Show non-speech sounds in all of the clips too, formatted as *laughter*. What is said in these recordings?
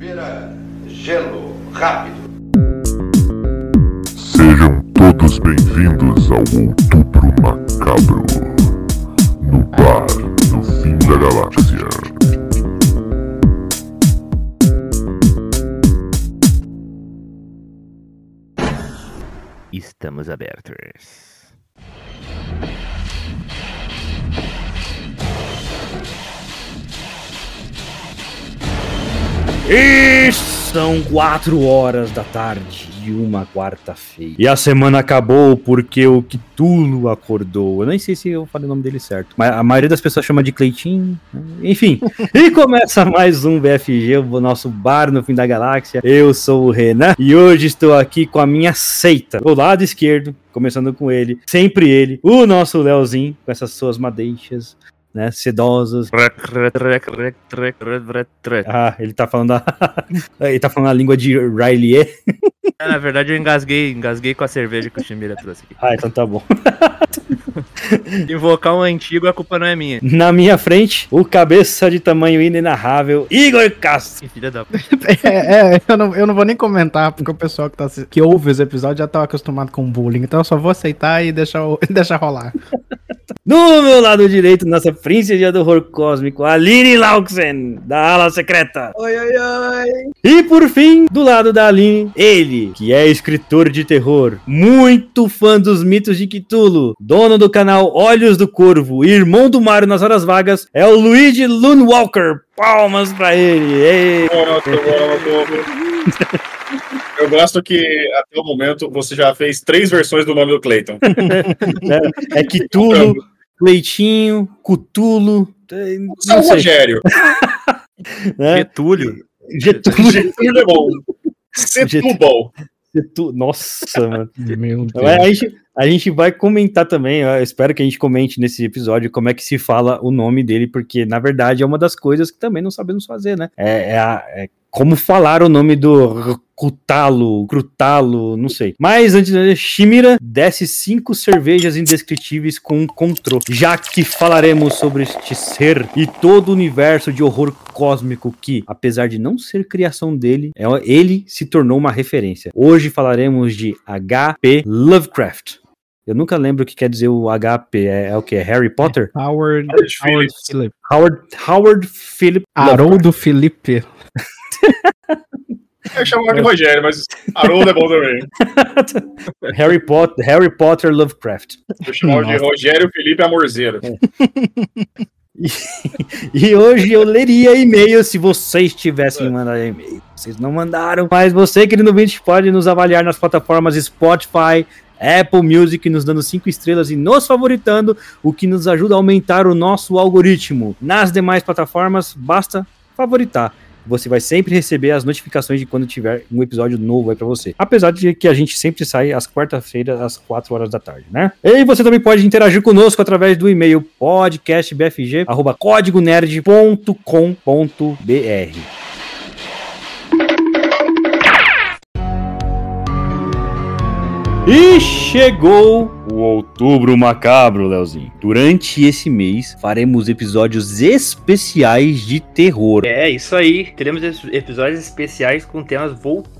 Vira gelo rápido. Sejam todos bem-vindos ao Outubro Macabro, no bar do fim da galáxia. Estamos abertos. E são quatro horas da tarde de uma quarta-feira. E a semana acabou porque o Kitulo acordou. Eu nem sei se eu falei o nome dele certo. Mas a maioria das pessoas chama de Cleitinho. né? Enfim. *laughs* e começa mais um BFG, o nosso bar no fim da galáxia. Eu sou o Renan e hoje estou aqui com a minha seita. Do lado esquerdo, começando com ele, sempre ele, o nosso Leozinho, com essas suas madeixas. Né, sedosas. Ah, ele tá falando a... *laughs* ele tá falando a língua de Riley. É, na verdade, eu engasguei, engasguei com a cerveja que o Chimira trouxe aqui. Ah, então tá bom. *laughs* Invocar um antigo, a culpa não é minha. Na minha frente, o cabeça de tamanho inenarrável, Igor Castro. Filha da É, é, eu, não, eu não vou nem comentar, porque o pessoal que, tá, que ouve os episódios já tá acostumado com bullying, então eu só vou aceitar e deixar, *laughs* deixar rolar. Do meu lado direito, nossa princesa do horror cósmico, Aline Lauxen, da ala secreta. Oi, oi, oi. E por fim, do lado da Aline, ele, que é escritor de terror, muito fã dos mitos de Cthulhu, dono do canal Olhos do Corvo e irmão do Mario nas horas vagas, é o Luigi Loonwalker. Palmas pra ele. Ei. *laughs* Eu gosto que até o momento você já fez três versões do nome do Clayton. *laughs* É Cthulhu, Cleitinho, Cutulo. Não o sei. Rogério. *laughs* né? Getúlio. Getúlio. Getúlio é bom. Setúbal. Getu- Nossa, mano. Meu Então, é, a, gente, a gente vai comentar também, eu espero que a gente comente nesse episódio como é que se fala o nome dele, porque na verdade é uma das coisas que também não sabemos fazer, né? É, é a- é como falar o nome do Cutalo, Crutalo, não sei. Mas antes, né, Shimira desce cinco cervejas indescritíveis com um controle, já que falaremos sobre este ser e todo o universo de horror cósmico que, apesar de não ser criação dele, é- ele se tornou uma referência. Hoje falaremos de H.P. Lovecraft. Eu nunca lembro o que quer dizer o HP. É, é o que? É Harry Potter? Howard, Howard Howard Philip. Howard, Howard Philip. Haroldo Felipe. *laughs* Eu chamava de Rogério, mas Haroldo é bom também. *laughs* Harry Potter, Harry Potter Lovecraft. Eu chamava de Nossa. Rogério Felipe Amorzeiro. *laughs* E hoje eu leria e-mail se vocês tivessem mandado e-mail. Vocês não mandaram, mas você, querido ouvinte, pode nos avaliar nas plataformas Spotify, Apple Music, nos dando cinco estrelas e nos favoritando, o que nos ajuda a aumentar o nosso algoritmo. Nas demais plataformas, basta favoritar. Você vai sempre receber as notificações de quando tiver um episódio novo aí pra você. Apesar de que a gente sempre sai às quarta-feiras, às 4 horas da tarde, né? E você também pode interagir conosco através do e-mail podcastbfg.códigonerd.com.br. E chegou o Outubro Macabro, Leozinho. Durante esse mês, faremos episódios especiais de terror. É, isso aí. Teremos episódios especiais com temas voltados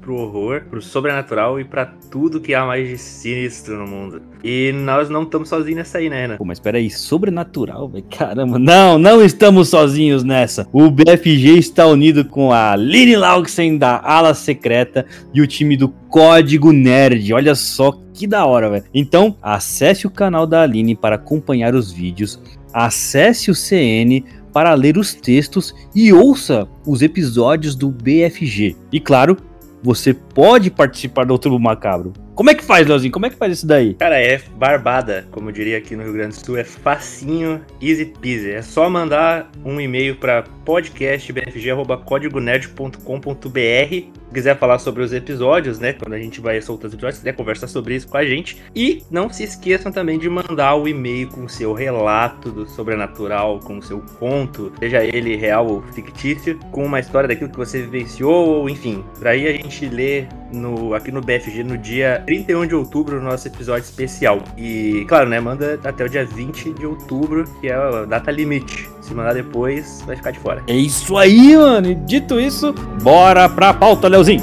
pro horror, pro sobrenatural e pra tudo que há mais de sinistro no mundo. E nós não estamos sozinhos nessa aí, né, Renan? Pô, mas peraí, sobrenatural, velho? Caramba, não, não estamos sozinhos nessa. O BFG está unido com a Lini Laugsen da Ala Secreta e o time do Código Nerd. Olha só que da hora, velho. Então, acesse o canal da Aline para acompanhar os vídeos, acesse o CN para ler os textos e ouça os episódios do BFG. E claro, você pode participar do Outubro Macabro. Como é que faz, Leozinho? Como é que faz isso daí? Cara, é barbada, como eu diria aqui no Rio Grande do Sul, é facinho, easy peasy. É só mandar um e-mail para podcastbfg.códigonerd.com.br Se quiser falar sobre os episódios, né? Quando a gente vai soltar os episódios, se quiser conversar sobre isso com a gente. E não se esqueçam também de mandar o e-mail com o seu relato do sobrenatural, com o seu conto, seja ele real ou fictício, com uma história daquilo que você vivenciou, ou enfim. Pra aí a gente lê no, aqui no BFG no dia 31 de outubro, no nosso episódio especial. E, claro, né? Manda até o dia 20 de outubro, que é a data limite. Se mandar depois, vai ficar de fora. É isso aí, mano. E dito isso, bora pra pauta, Leozinho.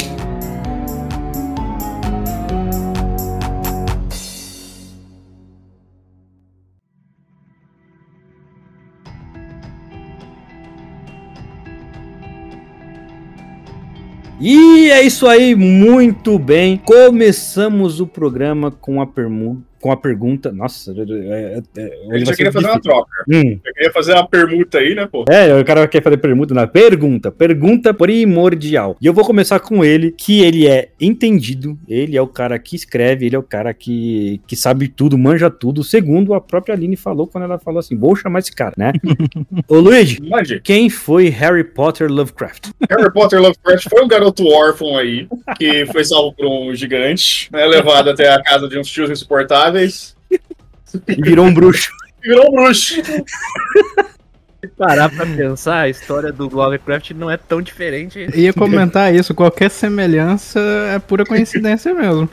E é isso aí, muito bem. Começamos o programa com a permuta. Com a pergunta. Nossa, é, é, é, Ele já queria fazer uma troca. Hum, Eu queria fazer uma permuta aí, né, pô? é, o cara quer fazer pergunta na pergunta. Pergunta primordial. E eu vou começar com ele, que ele é entendido, ele é o cara que escreve, ele é o cara que, que sabe tudo, manja tudo, segundo a própria Aline falou quando ela falou assim: vou chamar esse cara, né? *laughs* Ô Luigi, Mande. quem foi Harry Potter Lovecraft? Harry Potter Lovecraft foi um garoto órfão aí, que foi salvo por um gigante, né, levado até a casa de uns tios insuportáveis, E virou um bruxo. *laughs* virou um bruxo. Se parar pra pensar, a história do Lovecraft não é tão diferente. Ia comentar isso, qualquer semelhança é pura coincidência mesmo.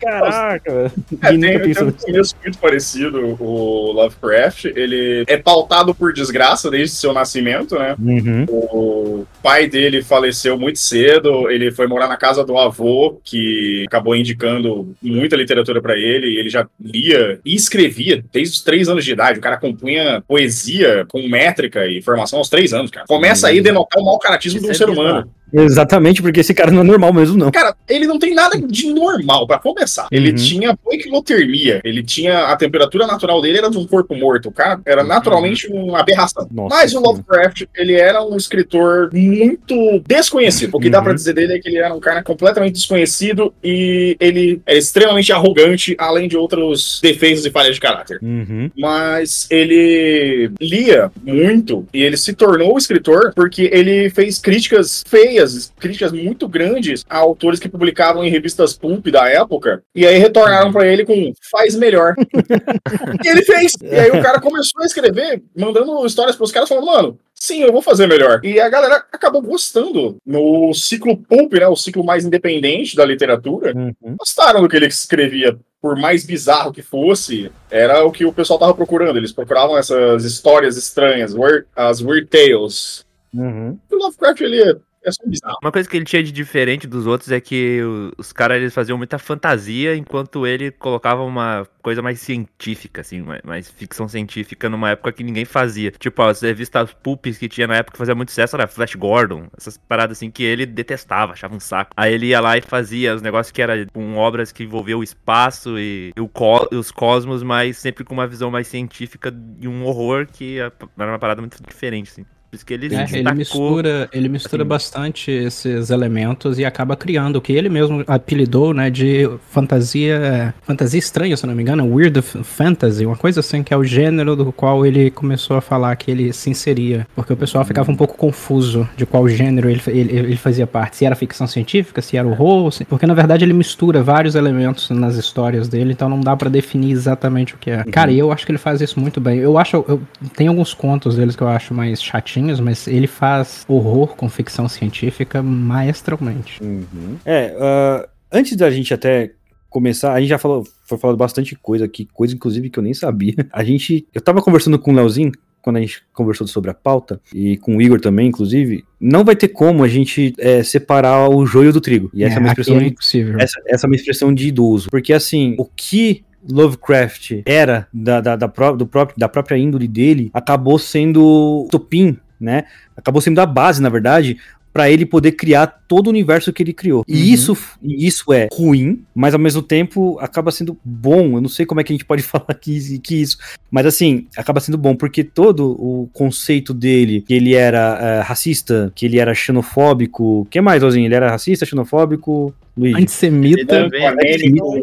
Caraca, velho. É, E tem, um começo muito parecido, o Lovecraft. Ele é pautado por desgraça desde seu nascimento, né? Uhum. O pai dele faleceu muito cedo, ele foi morar na casa do avô, que acabou indicando muita literatura pra ele, ele já lia e escrevia desde os três anos de idade. O cara compunha poesia com métrica e formação aos três anos, cara. Começa aí a denotar o mau caratismo de um é ser humano. Exatamente, porque esse cara não é normal mesmo, não. Cara, ele não tem nada de normal, pra começar. Ele Uhum. tinha poiquilotermia, ele tinha a temperatura natural dele era de um corpo morto. O cara era naturalmente uma aberração. Nossa Mas o. Lovecraft, ele era um escritor muito desconhecido. O que dá Uhum. pra dizer dele é que ele era um cara completamente desconhecido e ele é extremamente arrogante, além de outros defeitos e falhas de caráter. Uhum. Mas ele lia muito e ele se tornou escritor porque ele fez críticas feias, críticas muito grandes a autores que publicavam em revistas pulp da época e aí retornaram pra ele com faz melhor. *laughs* e ele fez. E aí o cara começou a escrever, mandando histórias pros caras falando, mano, sim, eu vou fazer melhor. E a galera acabou gostando no ciclo pulp, né, o ciclo mais independente da literatura Uhum. gostaram do que ele escrevia. Por mais bizarro que fosse, era o que o pessoal tava procurando. Eles procuravam essas histórias estranhas, as weird tales. Uhum. O Lovecraft, ele é, só bizarro. Uma coisa que ele tinha de diferente dos outros é que os caras eles faziam muita fantasia, enquanto ele colocava uma coisa mais científica, assim, mais, ficção científica numa época que ninguém fazia. Tipo, as revistas pulps que tinha na época que fazia muito sucesso era Flash Gordon, essas paradas assim que ele detestava, achava um saco. Aí ele ia lá e fazia os negócios que era com obras que envolviam o espaço e, o co- e os cosmos, mas sempre com uma visão mais científica e um horror que era uma parada muito diferente, assim. Por isso que ele É, ele mistura, ele mistura assim. bastante esses elementos e acaba criando o que ele mesmo apelidou, né, de fantasia, fantasia estranha, se não me engano, weird fantasy, uma coisa assim que é o gênero do qual ele começou a falar que ele se inseria, porque o pessoal ficava um pouco confuso de qual gênero ele, ele, ele fazia parte, se era ficção científica, se era horror, se- porque na verdade ele mistura vários elementos nas histórias dele, então não dá pra definir exatamente o que é. Cara, e eu acho que ele faz isso muito bem. Eu acho, eu, tem alguns contos deles que eu acho mais chatinhos, mas ele faz horror com ficção científica maestralmente. Uhum. É, ah, antes da gente até começar, a gente já falou, foi falado bastante coisa aqui, coisa inclusive que eu nem sabia. *laughs* A gente, eu tava conversando com o Leozinho, quando a gente conversou sobre a pauta, e com o Igor também, inclusive, não vai ter como a gente é, separar o joio do trigo. E essa é, uma aqui expressão é de impossível. essa, essa é uma expressão de idoso. Porque assim, o que Lovecraft era da, da, da, pró- do próprio, da própria índole dele acabou sendo topim, né? Acabou sendo a base, na verdade, para ele poder criar todo o universo que ele criou. E Uhum. isso, isso é ruim, mas ao mesmo tempo acaba sendo bom. Eu não sei como é que a gente pode *laughs* falar que, que isso, mas assim, acaba sendo bom, porque todo o conceito dele, que ele era eh, racista, que ele era xenofóbico, o que mais, Ozinho? Ele era racista, xenofóbico, Luigi? Antissemita.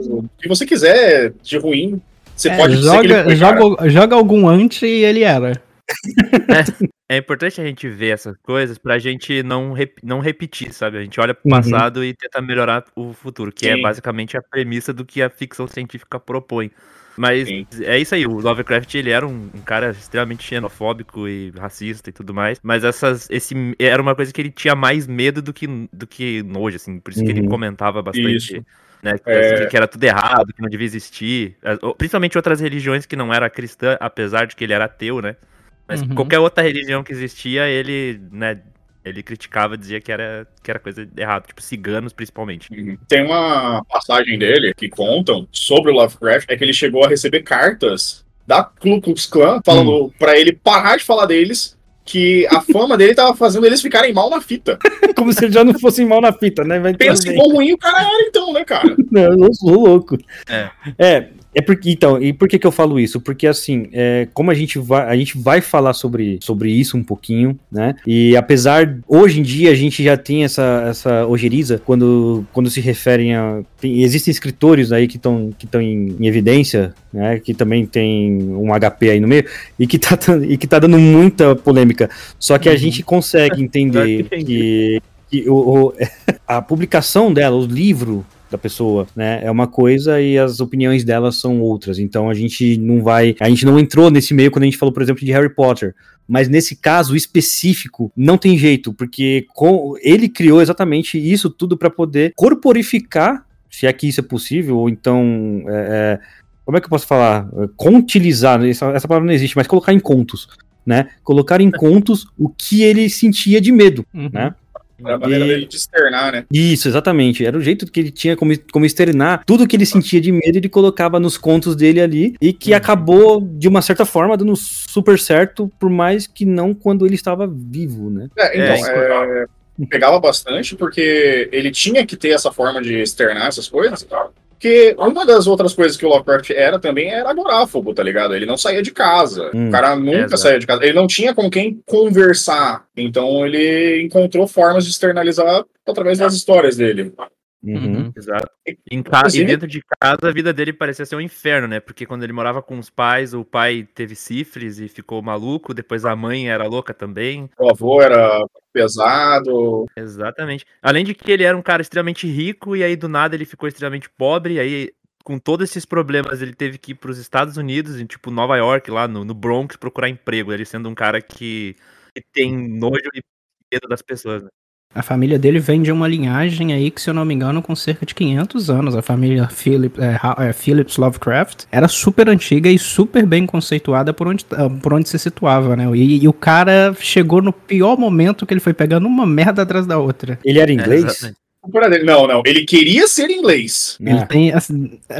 O que você quiser de ruim, você É, pode dizer que ele joga, joga, joga algum anti e ele era. É importante a gente ver essas coisas pra gente não, rep- não repetir, sabe? A gente olha pro Uhum. passado e tenta melhorar o futuro, que é Sim. basicamente a premissa do que a ficção científica propõe. Mas Sim. é isso aí, o Lovecraft ele era um, um cara extremamente xenofóbico e racista e tudo mais, mas essas, esse era uma coisa que ele tinha mais medo do que, do que nojo, assim, por isso que ele Uhum. comentava bastante. Isso. Né, que, É. que era tudo errado, que não devia existir. Principalmente outras religiões que não era cristã, apesar de que ele era ateu, né? Mas Uhum. qualquer outra religião que existia, ele, né, ele criticava, dizia que era, que era coisa errada, tipo ciganos principalmente. Tem uma passagem dele que contam sobre o Lovecraft, é que ele chegou a receber cartas da Ku Klux Klan falando pra ele parar de falar deles, que a fama dele tava fazendo eles ficarem mal na fita. *laughs* Como se eles já não fossem mal na fita, né? Mas Pensa que quão ruim o cara era então, né, cara? *laughs* Não, eu sou louco. É. É, é porque, então, e por que que eu falo isso? Porque, assim, é, como a gente vai, a gente vai falar sobre, sobre isso um pouquinho, né? E apesar, hoje em dia, a gente já tem essa, essa ojeriza quando, quando se referem a... tem- existem escritores aí que estão que tão em, em evidência, né? Que também tem um HP aí no meio, e que tá, dando- e que tá dando muita polêmica. Só que a gente consegue *laughs* entender que, que o, o- *laughs* a publicação dela, o livro da pessoa, né, é uma coisa e as opiniões dela são outras. Então a gente não vai, a gente não entrou nesse meio quando a gente falou, por exemplo, de Harry Potter. Mas nesse caso específico, não tem jeito, porque com- ele criou exatamente isso tudo para poder corporificar, se é que isso é possível, ou então, é, é, como é que eu posso falar? Contilizar, essa, essa palavra não existe, mas colocar em contos, né? Colocar em *laughs* contos o que ele sentia de medo, Uhum. né? Era a maneira E- dele de externar, né? Isso, exatamente. Era o jeito que ele tinha como, como externar tudo que ele sentia de medo, ele colocava nos contos dele ali, e que acabou, de uma certa forma, dando super certo, por mais que não quando ele estava vivo, né? É, então, É, é, pegava bastante porque ele tinha que ter essa forma de externar essas coisas. Porque uma das outras coisas que o Lovecraft era também era agoráfobo, tá ligado? Ele não saía de casa. Hum. o cara nunca Exato. saía de casa. Ele não tinha com quem conversar. Então ele encontrou formas de externalizar através das histórias dele. Uhum. Uhum. Exato. Em ca... E dentro de casa, a vida dele parecia ser um inferno, né? Porque quando ele morava com os pais, o pai teve sífilis e ficou maluco, depois a mãe era louca também. O avô era pesado. Exatamente. Além de que ele era um cara extremamente rico e aí do nada ele ficou extremamente pobre, e aí com todos esses problemas ele teve que ir para os Estados Unidos, em tipo Nova York, lá no, no Bronx, procurar emprego, ele sendo um cara que, que tem nojo e medo das pessoas. Né? A família dele vem de uma linhagem aí que, se eu não me engano, com cerca de 500 anos. A família Philip, é, é, Phillips Lovecraft era super antiga e super bem conceituada por onde, ah, por onde se situava, né? E, e o cara chegou no pior momento que ele foi pegando uma merda atrás da outra. Ele era É, inglês? dele. Não, não. Ele queria ser inglês. Ele Ah, tem, as-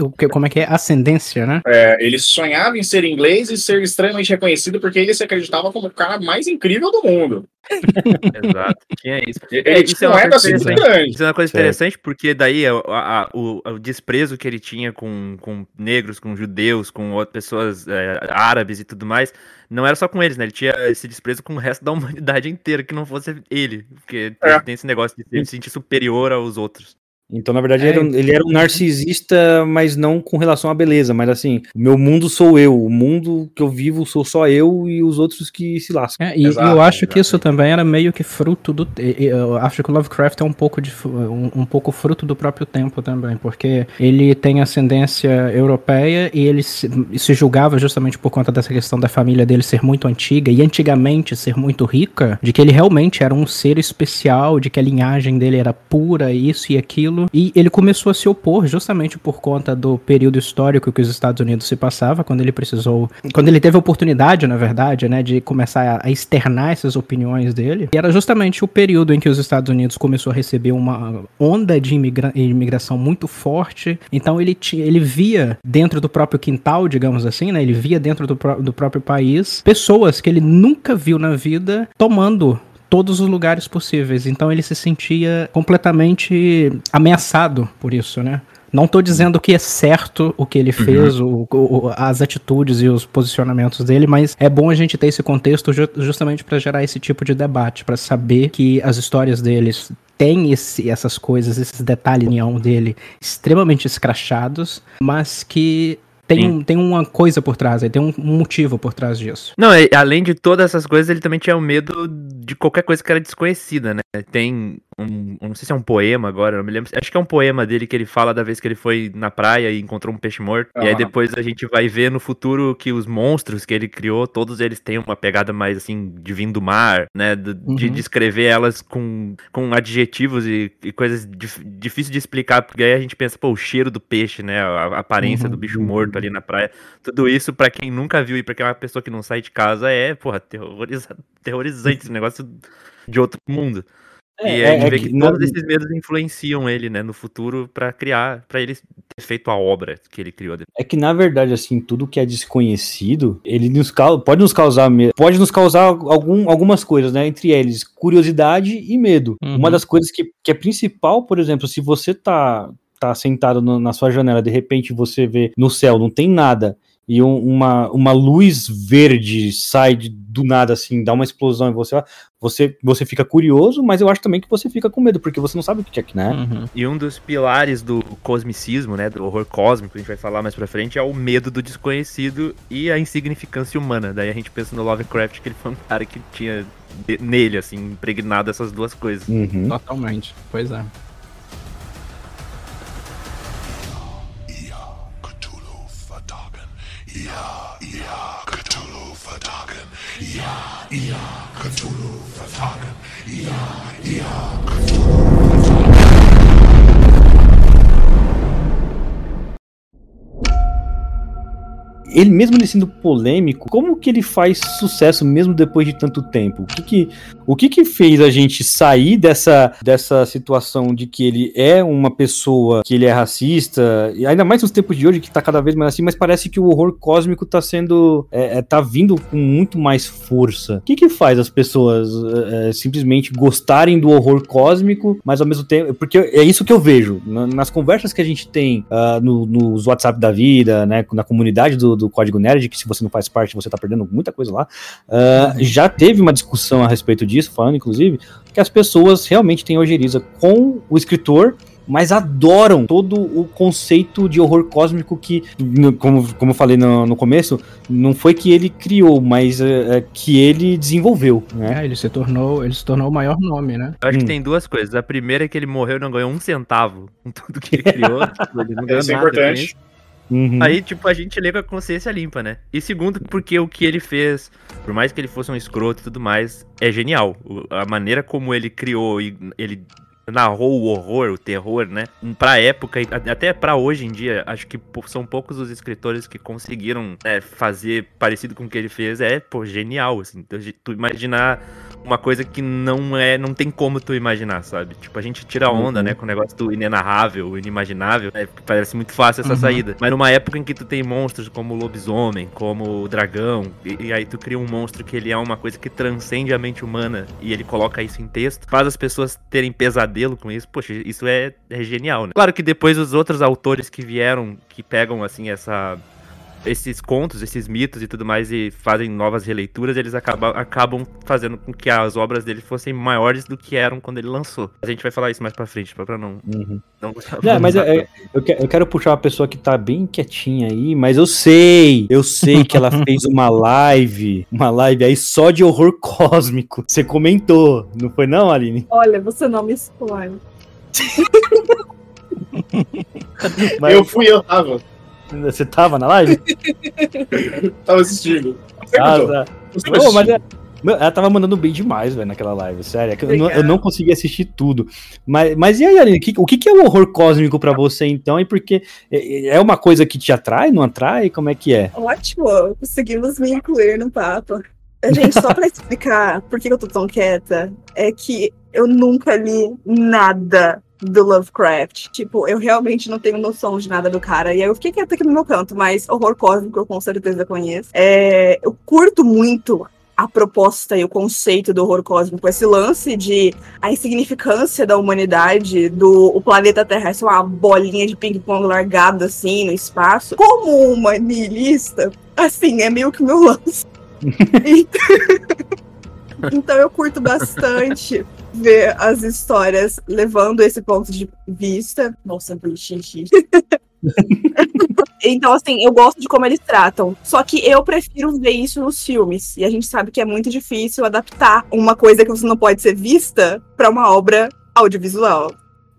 o que- como é que é? Ascendência, né? É, ele sonhava em ser inglês e ser extremamente reconhecido porque ele se acreditava como o cara mais incrível do mundo. *laughs* Exato. Tinha isso. Ele É, tinha isso é um uma coisa assim interessante. Isso é uma coisa interessante porque daí a- a- a- o, o desprezo que ele tinha com, com negros, com judeus, com outras pessoas é, árabes e tudo mais, não era só com eles, né? Ele tinha esse desprezo com o resto da humanidade *laughs* inteira, que não fosse ele. Porque É. tem esse negócio de se sentir superior aos outros. Então, na verdade, É, ele, era um- ele era um narcisista, mas não com relação à beleza, mas assim, o meu mundo sou eu, o mundo que eu vivo sou só eu e os outros que se lascam. É, e Exato, eu acho que isso também era meio que fruto do. Eu acho que o Lovecraft é um pouco, de, um, um pouco fruto do próprio tempo também, porque ele tem ascendência europeia e ele se, se julgava justamente por conta dessa questão da família dele ser muito antiga e antigamente ser muito rica, de que ele realmente era um ser especial, de que a linhagem dele era pura, isso e aquilo. E ele começou a se opor justamente por conta do período histórico que os Estados Unidos se passava, quando ele precisou, quando ele teve a oportunidade, na verdade, né, de começar a, externar essas opiniões dele. E era justamente o período em que os Estados Unidos começou a receber uma onda de imigra- imigração muito forte. Então ele ti- ele via dentro do próprio quintal, digamos assim, né, ele via dentro do, do próprio país pessoas que ele nunca viu na vida tomando todos os lugares possíveis. Então ele se sentia completamente ameaçado por isso, né? Não tô dizendo que é certo o que ele fez, o- o- as atitudes e os posicionamentos dele, mas é bom a gente ter esse contexto ju- justamente para gerar esse tipo de debate, para saber que as histórias deles têm esse- essas coisas, esses detalhes dele extremamente escrachados, mas que tem, Sim. um- tem uma coisa por trás, aí tem um motivo por trás disso. Não, e além de todas essas coisas, ele também tinha o medo de qualquer coisa que era desconhecida, né? Tem um, não sei se é um poema agora, não me lembro. Acho que é um poema dele que ele fala da vez que ele foi na praia e encontrou um peixe morto. E aí depois a gente vai ver no futuro que os monstros que ele criou, todos eles têm uma pegada mais assim de vir do mar, né? De Uhum. descrever elas com, com adjetivos e, e coisas dif, difíceis de explicar, porque aí a gente pensa, pô, o cheiro do peixe, né? A, a aparência Uhum. do bicho morto ali na praia. Tudo isso, pra quem nunca viu e pra quem é uma pessoa que não sai de casa, é, porra, terroriza, *laughs* terrorizante esse negócio de outro mundo. É, e a gente é vê que todos esses medos influenciam ele, né, no futuro pra criar, pra ele ter feito a obra que ele criou. É que na verdade, assim, tudo que é desconhecido, ele nos pode nos causar pode nos causar algum, algumas coisas, né? Entre eles, curiosidade e medo. Uhum. Uma das coisas que, que é principal, por exemplo, se você tá, tá sentado no- na sua janela, de repente você vê no céu, não tem nada. E um- uma, uma luz verde sai de- do nada, assim, dá uma explosão e você, você, você fica curioso, mas eu acho também que você fica com medo, porque você não sabe o que é que, né? Uhum. E um dos pilares do cosmicismo, né, do horror cósmico, a gente vai falar mais pra frente, é o medo do desconhecido e a insignificância humana. Daí a gente pensa no Lovecraft, que ele foi um cara que tinha nele, assim, impregnado essas duas coisas. Uhum. Totalmente. Pois é. Ya, ya, Cthulhu Fatagan. Ya, ya, Cthulhu Fatagan. Ya, ya, Cthulhu. Ele mesmo ele sendo polêmico, como que ele faz sucesso mesmo depois de tanto tempo? O que que, o que, que fez a gente sair dessa, dessa situação de que ele é uma pessoa que ele é racista, e ainda mais nos tempos de hoje que tá cada vez mais assim, mas parece que o horror cósmico tá sendo, é, é, tá vindo com muito mais força. O que que faz as pessoas é, é, simplesmente gostarem do horror cósmico, mas ao mesmo tempo, porque é isso que eu vejo, na- nas conversas que a gente tem ah, no- nos WhatsApp da vida, né, na comunidade do, do Código Nerd, que se você não faz parte, você tá perdendo muita coisa lá, ah, já teve uma discussão a respeito disso, falando inclusive que as pessoas realmente têm ojeriza com o escritor, mas adoram todo o conceito de horror cósmico que, como, como eu falei no, no começo, não foi que ele criou, mas é, é, que ele desenvolveu, né? É, ele se tornou, ele se tornou o maior nome, né? Eu acho Hum. que tem duas coisas. A primeira é que ele morreu e não ganhou um centavo com tudo que ele *laughs* criou. tipo, ele não ganhou Isso é importante. Uhum. Aí, tipo, a gente lê com a consciência limpa, né? E segundo, porque o que ele fez, por mais que ele fosse um escroto e tudo mais, é genial. A maneira como ele criou e ele narrou o horror, o terror, né? Pra época até pra hoje em dia, acho que são poucos os escritores que conseguiram né, fazer parecido com o que ele fez. É, pô, genial, assim. Tu imaginar uma coisa que não é, não tem como tu imaginar, sabe? Tipo, a gente tira onda, Uhum. né, com o negócio do inenarrável, inimaginável, né? Parece muito fácil essa Uhum. saída. Mas numa época em que tu tem monstros como o lobisomem, como o dragão, e, e aí tu cria um monstro que ele é uma coisa que transcende a mente humana e ele coloca isso em texto, faz as pessoas terem com isso, poxa, isso é, é genial, né? Claro que depois os outros autores que vieram, que pegam, assim, essa esses contos, esses mitos e tudo mais e fazem novas releituras, eles acabam, acabam fazendo com que as obras dele fossem maiores do que eram quando ele lançou. A gente vai falar isso mais pra frente, pra não... Uhum. não Não, mas é- é- eu, eu quero puxar uma pessoa que tá bem quietinha aí, mas eu sei, eu sei que ela *laughs* fez uma live, uma live aí só de horror cósmico. Você comentou, não foi não, Aline? Olha, você não me expõe. Mas Eu fui, eu tava. *laughs* você tava na live? *laughs* Tava assistindo. Ah, tá. Você mas é- meu, ela tava mandando bem demais, velho, naquela live, sério. é Eu não, eu não consegui assistir tudo. Mas, mas e aí, Aline, que- o que, que é o horror cósmico pra você, então? E porque é é uma coisa que te atrai, não atrai? Como é que é? Ótimo, conseguimos me incluir no papo. Gente, só pra *laughs* explicar por que eu tô tão quieta, é que eu nunca li nada do Lovecraft. Tipo, eu realmente não tenho noção de nada do cara. E aí eu fiquei quieta aqui no meu canto, mas horror cósmico eu com certeza conheço. É, eu curto muito a proposta e o conceito do horror cósmico, esse lance de a insignificância da humanidade, do o planeta Terra ser uma bolinha de ping-pong largada assim no espaço. Como uma niilista, assim, é meio que o meu lance. *laughs* *laughs* então eu curto bastante ver as histórias levando esse ponto de vista. Nossa, xixi. *laughs* Então, assim, eu gosto de como eles tratam. Só que eu prefiro ver isso nos filmes. E a gente sabe que é muito difícil adaptar uma coisa que você não pode ser vista pra uma obra audiovisual.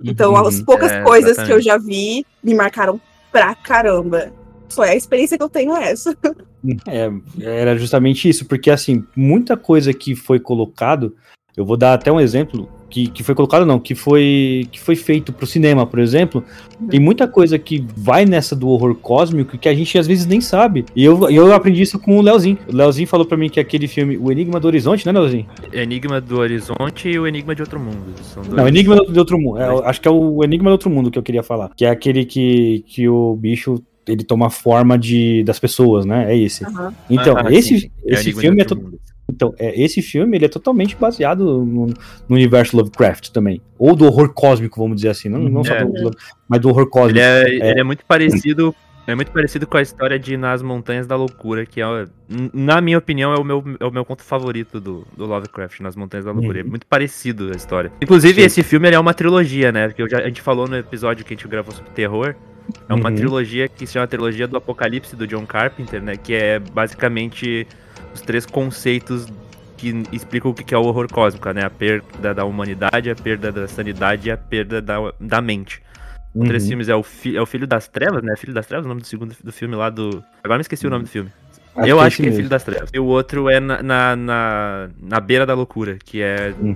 Então, Uhum. as poucas É, coisas que eu exatamente. já vi me marcaram pra caramba. Foi a experiência que eu tenho é essa. *laughs* É, era justamente isso, porque assim, muita coisa que foi colocado, eu vou dar até um exemplo, que, que foi colocado não, que foi que foi feito pro cinema, por exemplo, tem muita coisa que vai nessa do horror cósmico que a gente às vezes nem sabe. E eu, eu aprendi isso com o Leozinho. O Leozinho falou pra mim que aquele filme, O Enigma do Horizonte, né, Leozinho? Enigma do Horizonte e o Enigma de Outro Mundo. São dois. Não, Enigma do, do Outro Mundo. É, eu acho que é o Enigma do Outro Mundo que eu queria falar. Que é aquele que, que o bicho ele toma forma de, das pessoas, né? É esse. Aham. Então, Ah, esse, sim. É esse de filme é, Outro to- Mundo. Então, é, esse filme ele é totalmente baseado no, no universo Lovecraft também. Ou do horror cósmico, vamos dizer assim. Não, não só É. do, do- mas do horror cósmico. Ele é, ele é muito parecido. É muito parecido com a história de Nas Montanhas da Loucura, que é, na minha opinião, é o meu, é o meu conto favorito do, do Lovecraft, Nas Montanhas da Loucura. É muito parecido a história. Inclusive, Sim. esse filme é uma trilogia, né? Porque eu já- a gente falou no episódio que a gente gravou sobre terror. É uma Uhum. trilogia que se chama Trilogia do Apocalipse do John Carpenter, né? Que é basicamente os três conceitos que explicam o que é o horror cósmico, né? A perda da humanidade, a perda da sanidade e a perda da, da mente. Uhum. Um três filmes é o, fi- é o Filho das Trevas, né? Filho das Trevas, o nome do segundo do filme lá do. Agora me esqueci o nome do filme. Acho eu é acho que é mesmo. Filho das Trevas. E o outro é na, na, na, na Beira da Loucura, que é. Hum.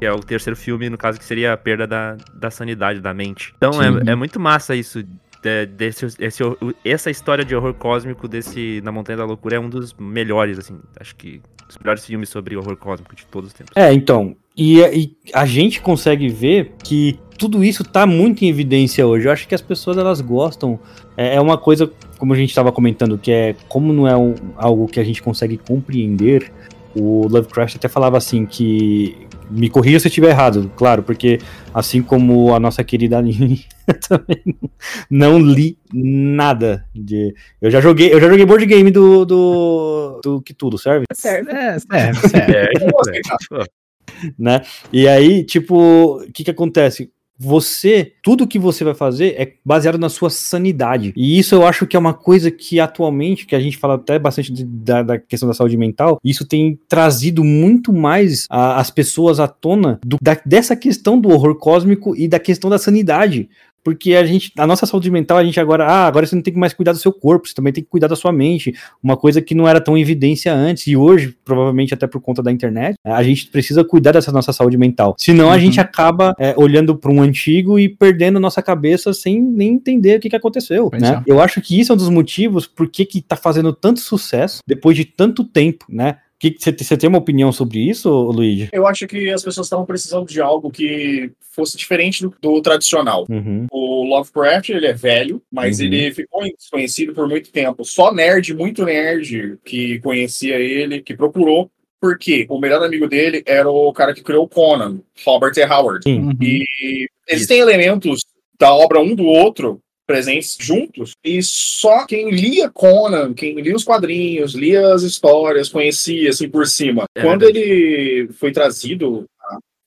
Que é o terceiro filme, no caso, que seria a perda da, da sanidade, da mente. Então é, é muito massa isso. De- desse, esse, essa história de horror cósmico desse Na Montanha da Loucura é um dos melhores, assim. Acho que os melhores filmes sobre horror cósmico de todos os tempos. É, então. E, e a gente consegue ver que tudo isso tá muito em evidência hoje. Eu acho que as pessoas elas gostam. É, é uma coisa, como a gente estava comentando, que é como não é um- algo que a gente consegue compreender. O Lovecraft até falava assim que. Me corrija se eu estiver errado, claro, porque assim como a nossa querida Aline, *laughs* eu também não li nada de. Eu já joguei, eu já joguei board game do. do. do que tudo, serve? Certo. É, serve, serve. É, aceitar. *laughs* né? E aí, tipo, o que que acontece? Você, tudo que você vai fazer é baseado na sua sanidade. E isso eu acho que é uma coisa que atualmente, que a gente fala até bastante de- da, da questão da saúde mental, isso tem trazido muito mais a- as pessoas à tona do- da- dessa questão do horror cósmico e da questão da sanidade. Porque a gente, a nossa saúde mental, a gente agora, ah, agora você não tem que mais cuidar do seu corpo, você também tem que cuidar da sua mente. Uma coisa que não era tão evidência antes, e hoje, provavelmente até por conta da internet, a gente precisa cuidar dessa nossa saúde mental. Senão a Uhum. gente acaba é, olhando para um antigo e perdendo nossa cabeça sem nem entender o que, que aconteceu. Pois Né? é. Eu acho que isso é um dos motivos por que, que tá fazendo tanto sucesso depois de tanto tempo, né? Que- Você tem uma opinião sobre isso, Luigi? Eu acho que as pessoas estavam precisando de algo que fosse diferente do, do tradicional. Uhum. O Lovecraft, ele é velho, mas Uhum. ele ficou desconhecido por muito tempo. Só nerd, muito nerd, que conhecia ele, que procurou. Porque o melhor amigo dele era o cara que criou o Conan, Robert E. Howard. Uhum. E existem elementos da obra um do outro presentes juntos, e só quem lia Conan, quem lia os quadrinhos, lia as histórias, conhecia assim por cima. É Quando ele foi trazido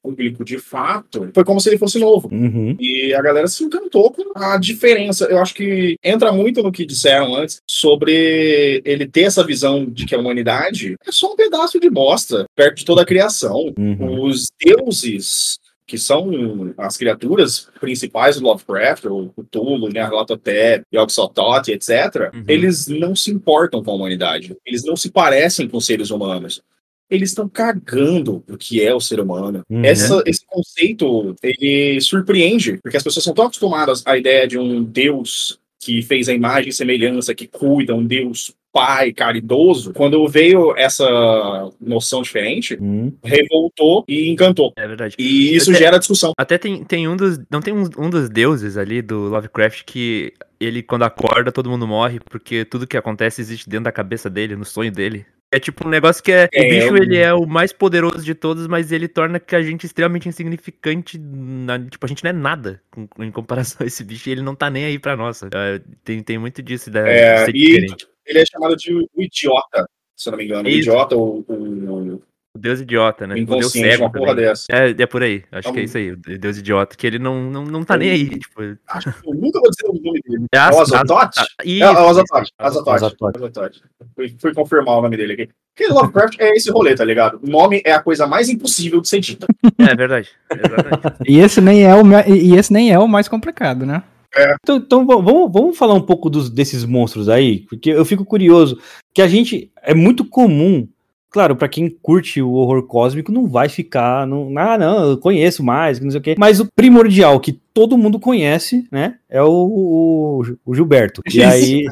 público de fato, foi como se ele fosse novo. Uhum. E a galera se encantou com a diferença. Eu acho que entra muito no que disseram antes sobre ele ter essa visão de que a humanidade é só um pedaço de bosta perto de toda a criação. Uhum. Os deuses, que são as criaturas principais do Lovecraft, o Cthulhu, Nyarlathotep, Yog-Sothoth, etc., Uhum. eles não se importam com a humanidade. Eles não se parecem com seres humanos. Eles estão cagando o que é o ser humano. Uhum. Essa- esse conceito, ele surpreende, porque as pessoas são tão acostumadas à ideia de um Deus que fez a imagem e semelhança, que cuida, um Deus pai caridoso. Quando veio essa noção diferente, Uhum. revoltou e encantou. É verdade. E isso Até- gera discussão. Até tem, tem um dos. Não tem um, um dos deuses ali do Lovecraft que ele, quando acorda, todo mundo morre, porque tudo que acontece existe dentro da cabeça dele, no sonho dele. É tipo um negócio que é. É, o bicho, ele é o mais poderoso de todos, mas ele torna que a gente extremamente insignificante. na- tipo, a gente não é nada com- em comparação a esse bicho e ele não tá nem aí pra nossa. É, tem, tem muito disso da, É, de ser e- diferente. Ele é chamado de o idiota, se eu não me engano. O Isso. idiota, o, o, O Deus idiota, né? o O Deus cego. uma porra também. dessa. É, é por aí. Acho Então- que é isso aí. O Deus idiota. Que ele não, não, não tá nem aí. Tipo, Acho que eu nunca vou dizer o nome dele. é É o as- É, é o isso, Azatote. Azatote. Azatote. Azatote. Fui, fui confirmar o nome dele aqui. Porque Lovecraft é esse rolê, tá ligado? O nome é a coisa mais impossível de ser dita. É verdade. *laughs* E esse nem é o, e esse nem é o mais complicado, né? Então, então va- vamos, vamos falar um pouco dos, desses monstros aí, porque eu fico curioso. Que a gente. É muito comum. Claro, pra quem curte o horror cósmico, não vai ficar. Não, ah, não, eu conheço mais, não sei o quê. Mas o primordial que todo mundo conhece, né? É o, o, o Gilberto. E aí.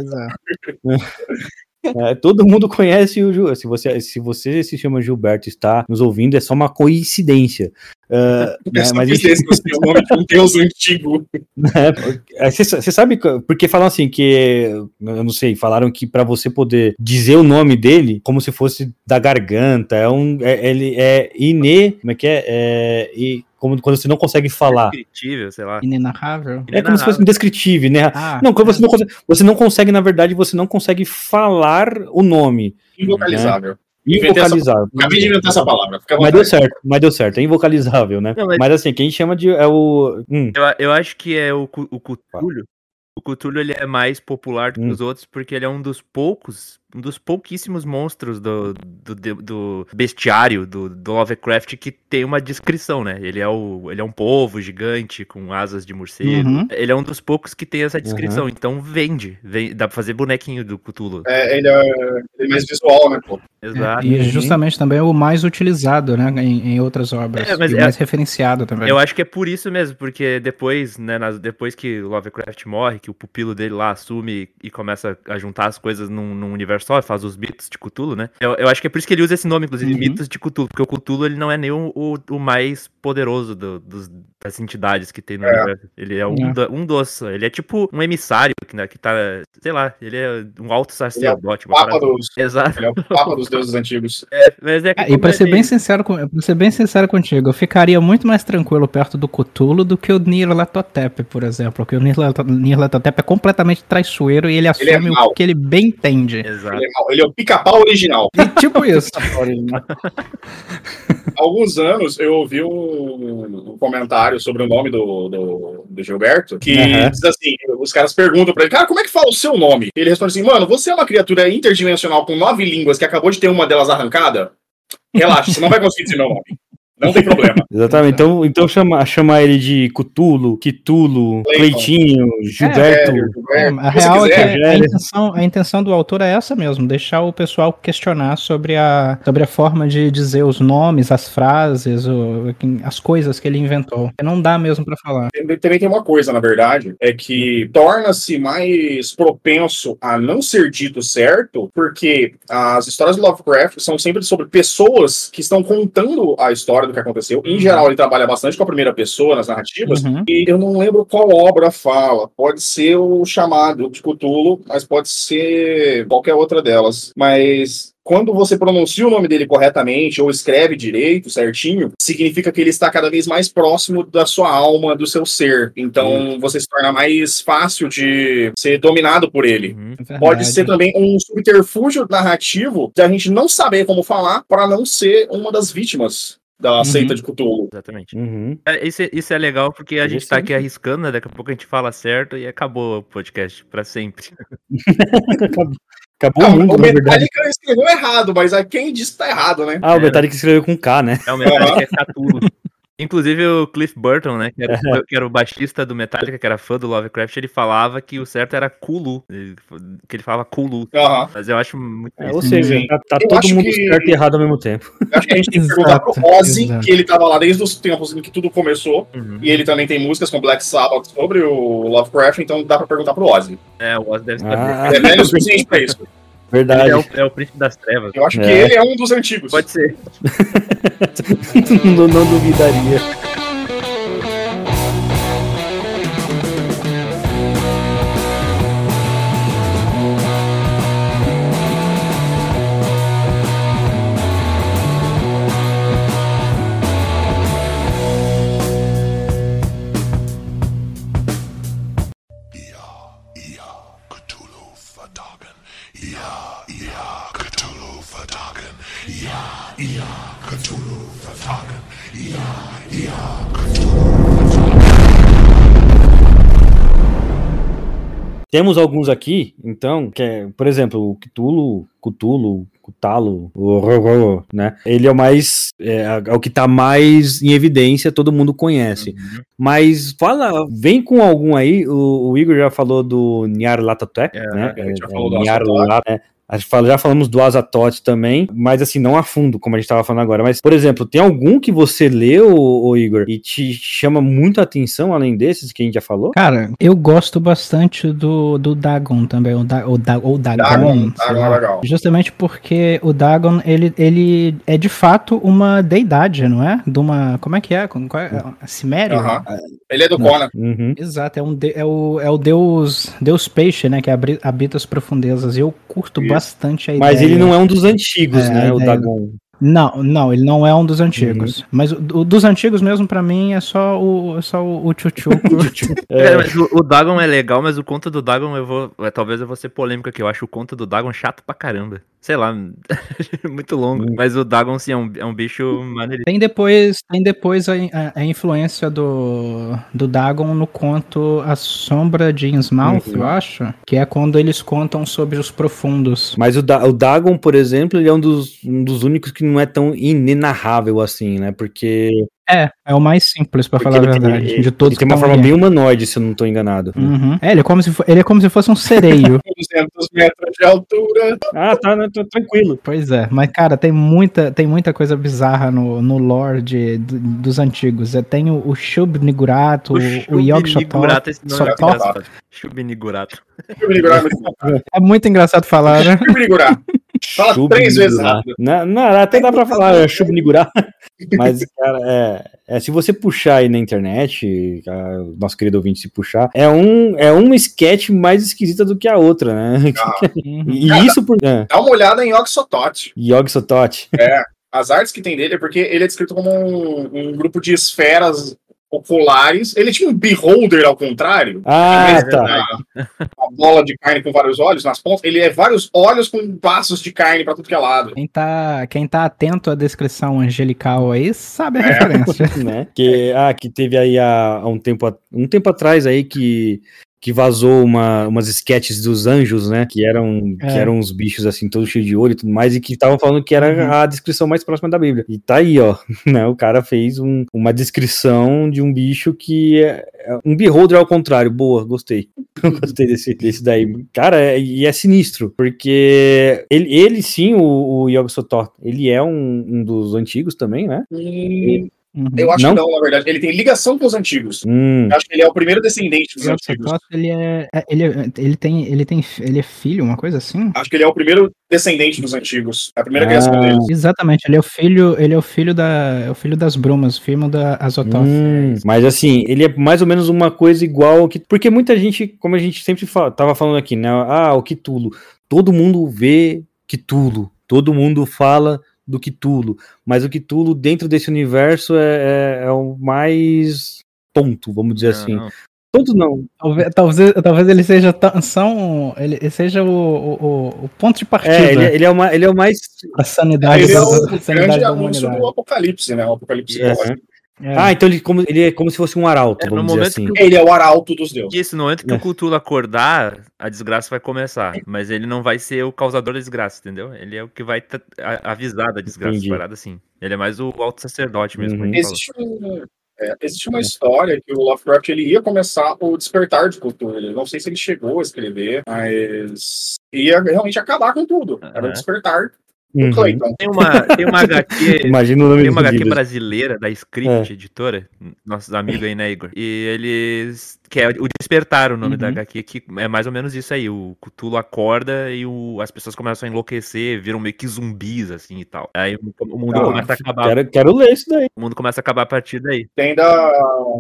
*laughs* É, todo mundo conhece o Gil. Se você, se você se chama Gilberto e está nos ouvindo, é só uma coincidência. *laughs* Né, É só mas que enfim, esse é o nome de um deus antigo. *laughs* você sabe, co- porque falam assim que, eu não sei, falaram que para você poder dizer o nome dele como se fosse da garganta, é um, é, ele é ine, como é que é, é e como quando você não consegue falar, Indescritível, sei lá. Inenarrável. é como se fosse indescritível, né? Ah, Não, quando você não consegue, você não consegue, na verdade, você não consegue falar o nome, Invocalizável. Essa- invocalizável. Acabei de inventar essa palavra. Mas deu certo, mas deu certo, é invocalizável, né? Não, mas- mas... assim, quem chama de é o hum, Eu, eu acho que é o, o Cthulhu. O Cthulhu ele é mais popular do que Hum. os outros porque ele é um dos poucos, um dos pouquíssimos monstros do, do, do- bestiário do, do Lovecraft que tem uma descrição, né? Ele é, o, ele é um povo gigante com asas de morcego. Uhum. Ele é um dos poucos que tem essa descrição, então vende, vem- Dá pra fazer bonequinho do Cthulhu. É, ele, é, ele é mais visual, né, pô? Exato. E justamente também é o mais utilizado, né, em, em outras obras. É, mas e é- mais referenciado também. Eu acho que é por isso mesmo, porque depois, né, nas- depois que o Lovecraft morre, que o pupilo dele lá assume e começa a juntar as coisas num, num universo só, faz os mitos de Cthulhu, né? Eu, eu acho que é por isso que ele usa esse nome, inclusive, Uhum. mitos de Cthulhu, porque o Cthulhu ele não é nem o, o, o mais poderoso do- dos, das entidades que tem no É. universo. Ele é um, É. da- um dos. Ele é tipo um emissário que, né, que tá, sei lá, ele é um alto sacerdote. uma Papa parada- dos, Exato. ele é o papa dos deuses antigos. *laughs* É, mas é Ah, e pra ser, ele- bem sincero, com- pra ser bem sincero contigo, eu ficaria muito mais tranquilo perto do Cthulhu do que o Nyarlathotep, por exemplo. Porque o Nyarlath- Nyarlathotep é completamente traiçoeiro e ele assume Ele é o que ele bem entende. Exato. Ele é. Ele é o pica-pau original. E tipo isso. *laughs* Há alguns anos eu ouvi um, um comentário sobre o nome do, do, do Gilberto, que Aham. diz assim: os caras perguntam pra ele, cara, como é que fala o seu nome? Ele responde assim, mano, você é uma criatura interdimensional com nove línguas que acabou de ter uma delas arrancada? Relaxa, você não vai conseguir dizer meu nome. Não tem problema. *laughs* Exatamente. Então, então chama, chamar ele de Cutulo, Quitulo. Cleitinho, Gilberto. É, É, a que você real é que quiser. a intenção, a intenção do autor é essa mesmo, deixar o pessoal questionar sobre a, sobre a forma de dizer os nomes, as frases, o- as coisas que ele inventou. Não dá mesmo pra falar. Também- Também tem uma coisa, na verdade, é que torna-se mais propenso a não ser dito certo, porque as histórias do Lovecraft são sempre sobre pessoas que estão contando a história do que aconteceu. Em geral, ele trabalha bastante com a primeira pessoa nas narrativas. Uhum. E eu não lembro qual obra fala. Pode ser o chamado de Cthulhu, mas pode ser qualquer outra delas. Mas quando você pronuncia o nome dele corretamente ou escreve direito, certinho, significa que ele está cada vez mais próximo da sua alma, do seu ser. Então você se torna mais fácil de ser dominado por ele. Uhum. Pode Verdade. ser também um subterfúgio narrativo de a gente não saber como falar para não ser uma das vítimas da Uhum. seita de Cthulhu. Exatamente. Uhum. É, Isso, é- isso é legal porque a gente tá aqui arriscando, né? Daqui a pouco a gente fala certo e acabou o podcast pra sempre. *laughs* Acabou Ah, o mundo, o na verdade. Metallica escreveu errado, mas a quem disse tá errado, né? Ah, o Metallica escreveu com K, né? É o Metallica é *laughs* Cthulhu. Inclusive o Cliff Burton, né? Que era, *laughs* que era o baixista do Metallica, que era fã do Lovecraft, ele falava que o certo era Kulu. ele- Que ele falava Kulu. Aham. Mas eu acho muito. É, ou seja, Sim. tá, tá todo mundo que- certo e errado ao mesmo tempo. Eu Acho que a gente tem que perguntar pro Ozzy, exato. que ele tava lá desde os tempos em que tudo começou. Uhum. E ele também tem músicas com Black Sabbath sobre o Lovecraft, então dá pra perguntar pro Ozzy. É, o Oz deve saber. Ah, é o suficiente pra isso. Verdade. Ele é o, é o príncipe das trevas. Eu acho que É. ele é um dos antigos. Pode ser. *laughs* não, não duvidaria. Temos alguns aqui, então, que é, por exemplo, o Cthulhu, Cthulhu, Rorô, né? Ele é o mais. É, é o que tá mais em evidência, todo mundo conhece. Uhum. Mas fala, vem com algum aí. O, o Igor já falou do Nyarlathotep, É, né? a gente já falou do Nyarlathotep, é. A gente fala- já falamos do Azatoth também, mas assim, não a fundo, como a gente tava falando agora. Mas, por exemplo, tem algum que você leu, ô Igor, e te chama muito a atenção, além desses que a gente já falou? Cara, eu gosto bastante do, do Dagon também, o, da, o, da, ou Dagon, Dagon, Dagon é legal. Justamente porque o Dagon, ele, ele é de fato uma deidade, não é? De uma. Como é que é? Qual é? Cimério? Aham. Ele é do Conan. Uhum. Exato, é, um de- é, o, é o deus, deus peixe, né? Que habita as profundezas. Eu curto Isso. Bastante a ideia. Mas ele não é um dos antigos, É, né? O Dagon. Não, não, ele não é um dos Uhum. antigos. Mas o, o dos antigos mesmo, pra mim, é só o, é só o, o Chuchuco. *laughs* *laughs* É, mas o, o Dagon é legal, mas o conto do Dagon eu vou. é, talvez eu vou ser polêmico aqui. Eu acho o conto do Dagon chato pra caramba. Sei lá, *laughs* muito longo. Mas o Dagon, sim, é um, é um bicho maneiríssimo. Tem depois, tem depois a, a- a influência do, do Dagon no conto A Sombra de Innsmouth, Uhum. eu acho. Que é quando eles contam sobre os profundos. Mas o, Da- o Dagon, por exemplo, ele é um dos, um dos únicos que não é tão inenarrável assim, né? Porque É, é o mais simples, pra Porque falar a tem- verdade. ele- de todos ele tem que uma tão forma bem humanoide, se eu não tô enganado. Uhum. É, ele é, como se fo- ele é como se fosse um sereio. *laughs* 200 metros de altura. Ah, tá, né, tô tranquilo. pois é, mas cara, tem muita, tem muita coisa bizarra no, no lore de, do- dos antigos. É, Tem o, o Shub-Nigurato, o, o Yogg-Sothoth, esse nome é É muito. É engraçado falar, né? Fala três vezes rápido. Não, não, até dá pra falar é, Shub Nigurá. Mas, cara, é, é, se você puxar aí na internet, a- nosso querido ouvinte se puxar, é um, é uma sketch mais esquisita do que a outra, né? *laughs* Uhum. E isso por. É, Dá uma olhada em. Yog Sothoth. As artes que tem dele é porque ele é descrito como um, um grupo de esferas oculares. Ele tinha um beholder ao contrário. Ah, tá. Uma bola de carne com vários olhos nas pontas. Ele é vários olhos com passos de carne pra tudo que é lado. Quem tá, quem tá atento à descrição angelical aí sabe a É. referência. *laughs* né? Que, ah, que teve aí há, há um, tempo, a- um tempo atrás aí que, que vazou uma, umas sketches dos anjos, né? Que eram, É. que eram uns bichos assim, todos cheios de olho e tudo mais, e que estavam falando que era Uhum. a descrição mais próxima da Bíblia. E tá aí, ó. *laughs* Né? O cara fez um- uma descrição de um bicho que é, é um beholder ao contrário. Boa, gostei. *laughs* gostei desse, desse daí. Cara, é- e é sinistro, porque ele, ele sim, o, o Yog Sothoth, ele é um, um dos antigos também, né? Hum, Uhum. eu acho Não? que não, na verdade. Ele tem ligação com os antigos. Hum. Eu acho que ele é o primeiro descendente dos antigos. Yogg-Sothoth, ele é, é- ele, é- ele tem, ele tem, ele é filho, uma coisa assim? Acho que ele é o primeiro descendente dos antigos. É a primeira Ah. criação deles. Exatamente, ele é o filho, ele é o filho da, é o filho das brumas, filho da Azothoth. Hum, mas assim, ele é mais ou menos uma coisa igual que. Porque muita gente, como a gente sempre fala, tava falando aqui, né? Ah, o Kitulo. Todo mundo vê Kitulo. Todo mundo fala do Kitulo. Mas o Kitulo, dentro desse universo, é, é- é o mais tonto, vamos dizer assim. Não, Tonto não. Talvez, talvez, talvez ele seja são, ele seja o, o, o- o ponto de partida É, ele, ele é o mais, ele é o mais. da sanidade, Ele é o da sanidade grande da anúncio do apocalipse, né? O apocalipse. É. psicológico. É. Ah, então ele, como, ele é como se fosse um arauto, É, no vamos dizer assim. que Ele é o arauto dos deuses. Isso, no momento que É. o Cthulhu acordar, a desgraça vai começar. Mas ele não vai ser o causador da desgraça, entendeu? Ele é o que vai avisar da desgraça, Entendi. parada assim. Ele é mais o alto sacerdote mesmo. Uhum. Existe, um- é, existe uma história que o Lovecraft ele ia começar o despertar de cultura. Ele- Não sei se ele chegou a escrever, mas ia realmente acabar com tudo. Era o despertar Uhum. Clayton. Tem uma, tem uma *laughs* HQ. Imagina o nome Tem uma HQ brasileira da Script Editora, nossos amigos aí, né, Igor? E eles. Que é o Despertar, o nome da Uhum. HQ, que é mais ou menos isso aí. O Cthulhu acorda e o- as pessoas começam a enlouquecer, viram meio que zumbis, assim e tal. Aí o, o mundo Ah, começa a acabar. Quero, quero ler isso daí. O mundo começa a acabar a partir daí. Tem da,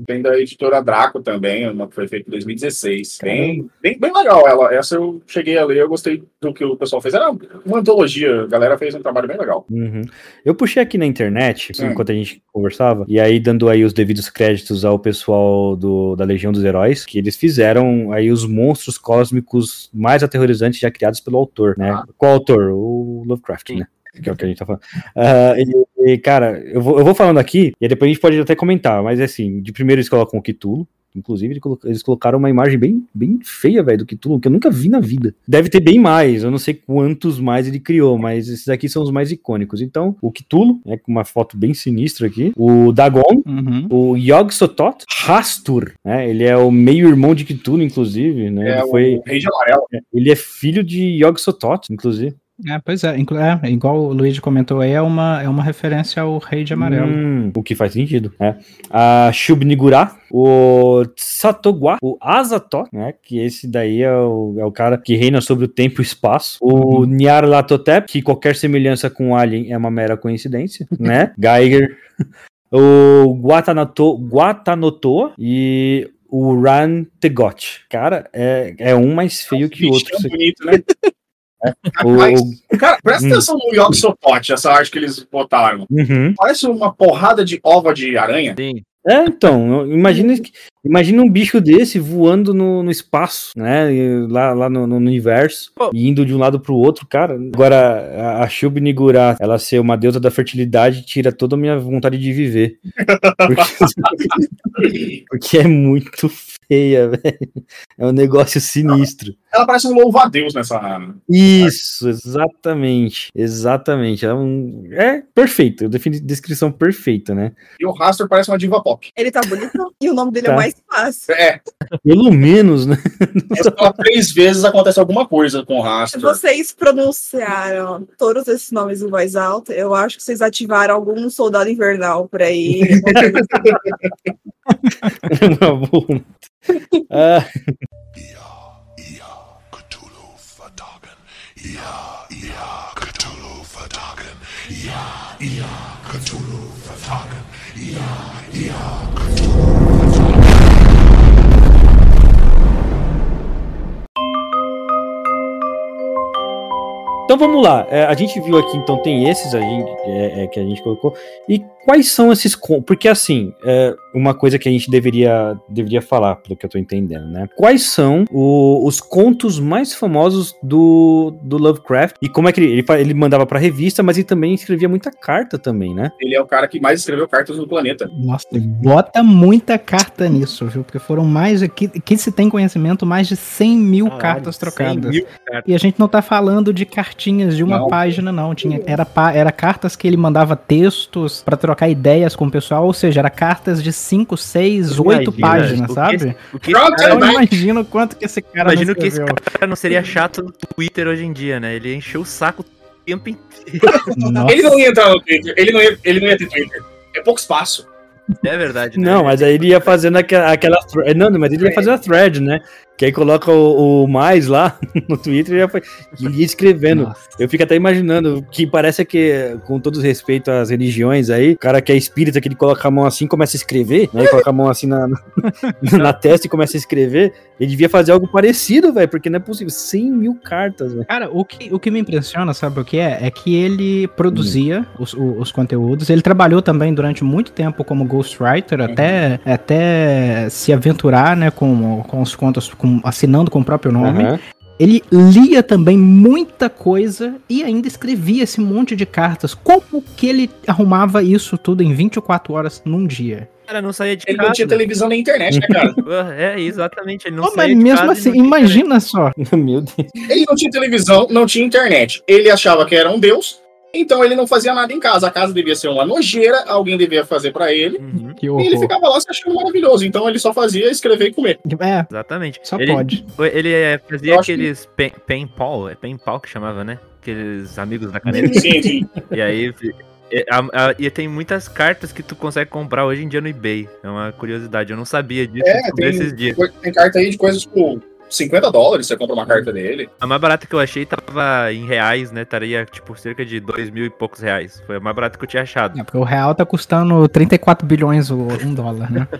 tem da editora Draco também, uma que foi feita em 2016. Bem, bem, bem legal ela. Essa eu cheguei a ler, eu gostei do que o pessoal fez. Era uma antologia, a galera fez um trabalho bem legal. Uhum. Eu puxei aqui na internet, Hum. enquanto a gente conversava, e aí dando aí os devidos créditos ao pessoal do, da Legião dos Heróis, que eles fizeram aí os monstros cósmicos mais aterrorizantes já criados pelo autor, né? Ah. Qual autor? O Lovecraft, Sim. né? Que é o que a gente tá falando. Ah, e, e, cara, eu vou, eu vou falando aqui, e depois a gente pode até comentar, mas assim, de primeiro eles colocam o Cthulhu, Inclusive, eles colocaram uma imagem bem, bem feia, velho, do Cthulhu, que eu nunca vi na vida. Deve ter bem mais, eu não sei quantos mais ele criou, mas esses aqui são os mais icônicos. Então, o Cthulhu, né, com uma foto bem sinistra aqui, o Dagon, Uhum. o Yog Sothoth, Rastur, né, ele é o meio-irmão de Cthulhu, inclusive, né, É ele, foi, o Rei de Amarelo. ele é filho de Yog Sothoth, inclusive. É, pois é, é, igual o Luigi comentou aí, é uma, é uma referência ao Rei de Amarelo. Hum, o que faz sentido, né? A Shub-Niggurath, o Tsatogwa, o Azathoth, né? Que esse daí é o, é o cara que reina sobre o tempo e o espaço. O Nyarlathotep, que qualquer semelhança com o Alien é uma mera coincidência, *laughs* né? Geiger. O Guatanato, Guatanotoa e o Ran Tegot. Cara, é, é um mais feio que o outro. Bichinho bonito, né? *laughs* Rapaz, o- Cara, presta Hum. atenção no Yogi Sopote, essa arte que eles botaram. uhum. Parece uma porrada de ova de aranha. Sim. É, então, imagina, imagina um bicho desse voando no, no espaço, né? Lá, lá no, no universo, e indo de um lado pro outro, cara. Agora, a, a Shub Nigura, ela ser uma deusa da fertilidade, tira toda a minha vontade de viver. *laughs* Porque, *laughs* porque é muito feia, velho. É um negócio sinistro. Ela parece um louva-a-Deus nessa. Isso, exatamente. Exatamente. É, um, é perfeito. Eu defini descrição perfeita, né? E o Rastor parece uma diva pop. Ele tá bonito e o nome dele Tá. é mais fácil. É, Pelo menos, né? pela três vezes acontece alguma coisa com o Rastor. Vocês pronunciaram todos esses nomes em voz alta. Eu acho que vocês ativaram algum soldado invernal por aí. *laughs* Uma boa. Ah, Ja, ja, Cthulhu Verdagen. Ja, ja, Cthulhu Verdagen. Ja, ja, Então vamos lá. É, a gente viu aqui, então tem esses a gente, é, é, que a gente colocou. E quais são esses contos? Porque assim, é uma coisa que a gente deveria, deveria falar, pelo que eu tô entendendo, né? Quais são o- os contos mais famosos do, do Lovecraft? E como é que ele, ele, ele mandava pra revista, mas ele também escrevia muita carta também, né? Ele é o cara que mais escreveu cartas no planeta. Nossa, bota muita carta nisso, viu? Porque foram mais, que, que se tem conhecimento, mais de 100 mil Caralho, cartas 100 trocadas. mil cartas. E a gente não tá falando de cartinhas de uma Não. página, não. Tinha, era, pa- era cartas que ele mandava textos pra trocar ideias com o pessoal, ou seja, era cartas de 5, 6, 8 Imagina, páginas, o que sabe? O que cara- Eu imagino quanto que esse cara Imagino não que esse cara não seria chato no Twitter hoje em dia, né? Ele encheu o saco o tempo inteiro. Ele não ia entrar no Twitter, ele não ia, ele não ia ter Twitter. É pouco espaço. É verdade, né? Não, mas aí ele ia fazendo aquela, aquela. Não, mas ele ia fazer a thread, né? Que aí coloca o, o mais lá *laughs* no Twitter e ia, fa- e escrevendo. Nossa. Eu fico até imaginando que parece que, com todo respeito às religiões aí, o cara que é espírita, que ele coloca a mão assim e começa a escrever, né? Ele coloca a mão assim na, na, *laughs* na testa e começa a escrever. Ele devia fazer algo parecido, velho, porque não é possível. 100 mil cartas, velho. Cara, o que, o que me impressiona, sabe o que é? É que ele produzia os, o- os conteúdos. Ele trabalhou também durante muito tempo como ghostwriter, até, até se aventurar, né, com, com os contos, com- assinando com o próprio nome. Aham. Ele lia também muita coisa e ainda escrevia esse monte de cartas. Como que ele arrumava isso tudo em 24 horas num dia? Cara não saía de Ele casa. não tinha televisão nem internet, né, cara? *laughs* É, exatamente. Ele não mas saía de mesmo casa e assim, imagina só. *laughs* Meu Deus. Ele não tinha televisão, não tinha internet. Ele achava que era um deus, então ele não fazia nada em casa. A casa devia ser uma nojeira, alguém devia fazer pra ele. Uhum, Que E ele ficava lá se achando maravilhoso. Então ele só fazia escrever e comer. É, exatamente. só ele, pode. Ele é, fazia que- aqueles pen pal, é pal que chamava, né? Aqueles amigos da *laughs* caneta. Sim, sim. e aí. E, a- a- e tem muitas cartas que tu consegue comprar hoje em dia no eBay. É uma curiosidade. Eu não sabia disso É, tem, esses dias. tem carta aí de coisas tipo 50 dólares, você compra uma carta dele. A mais barata que eu achei tava em reais, né? Estaria tipo cerca de dois mil e poucos reais. Foi a mais barata que eu tinha achado. É, porque o real tá custando 34 bilhões o, um dólar, né? *laughs*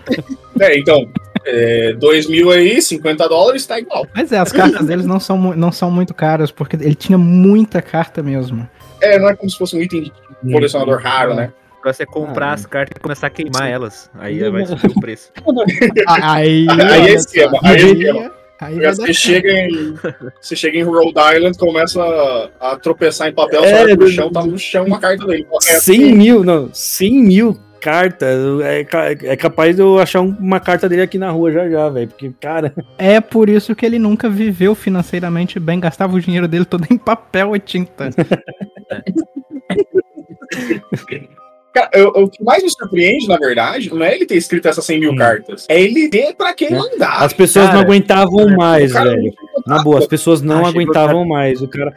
É, então, é, 2 mil aí, 50 dólares, tá igual. Mas é, as cartas deles não são, não são muito caras, porque ele tinha muita carta mesmo. É, não é como se fosse um item de colecionador raro, né? Pra você comprar Ah, as cartas e começar a queimar elas. Aí vai subir o preço. *laughs* Aí, Aí é esquema, aí é esquema. Aí vai dar Você chega, em, você chega em Rhode Island, começa a, a tropeçar em papel, É, você vai pro do- chão, tá no chão uma carta dele. É, 100 mil, não, 100 mil carta. É, é capaz de eu achar um- uma carta dele aqui na rua já já, velho. Porque, cara. É por isso que ele nunca viveu financeiramente bem, gastava o dinheiro dele todo em papel e tinta. *laughs* Cara, eu- o que mais me surpreende, na verdade, não é ele ter escrito essas 100 mil Hum. cartas. É ele ter pra quem mandar. As pessoas cara, não aguentavam mais, cara velho. tinha contato. Na boa, as pessoas não Achei que aguentavam mais. O cara.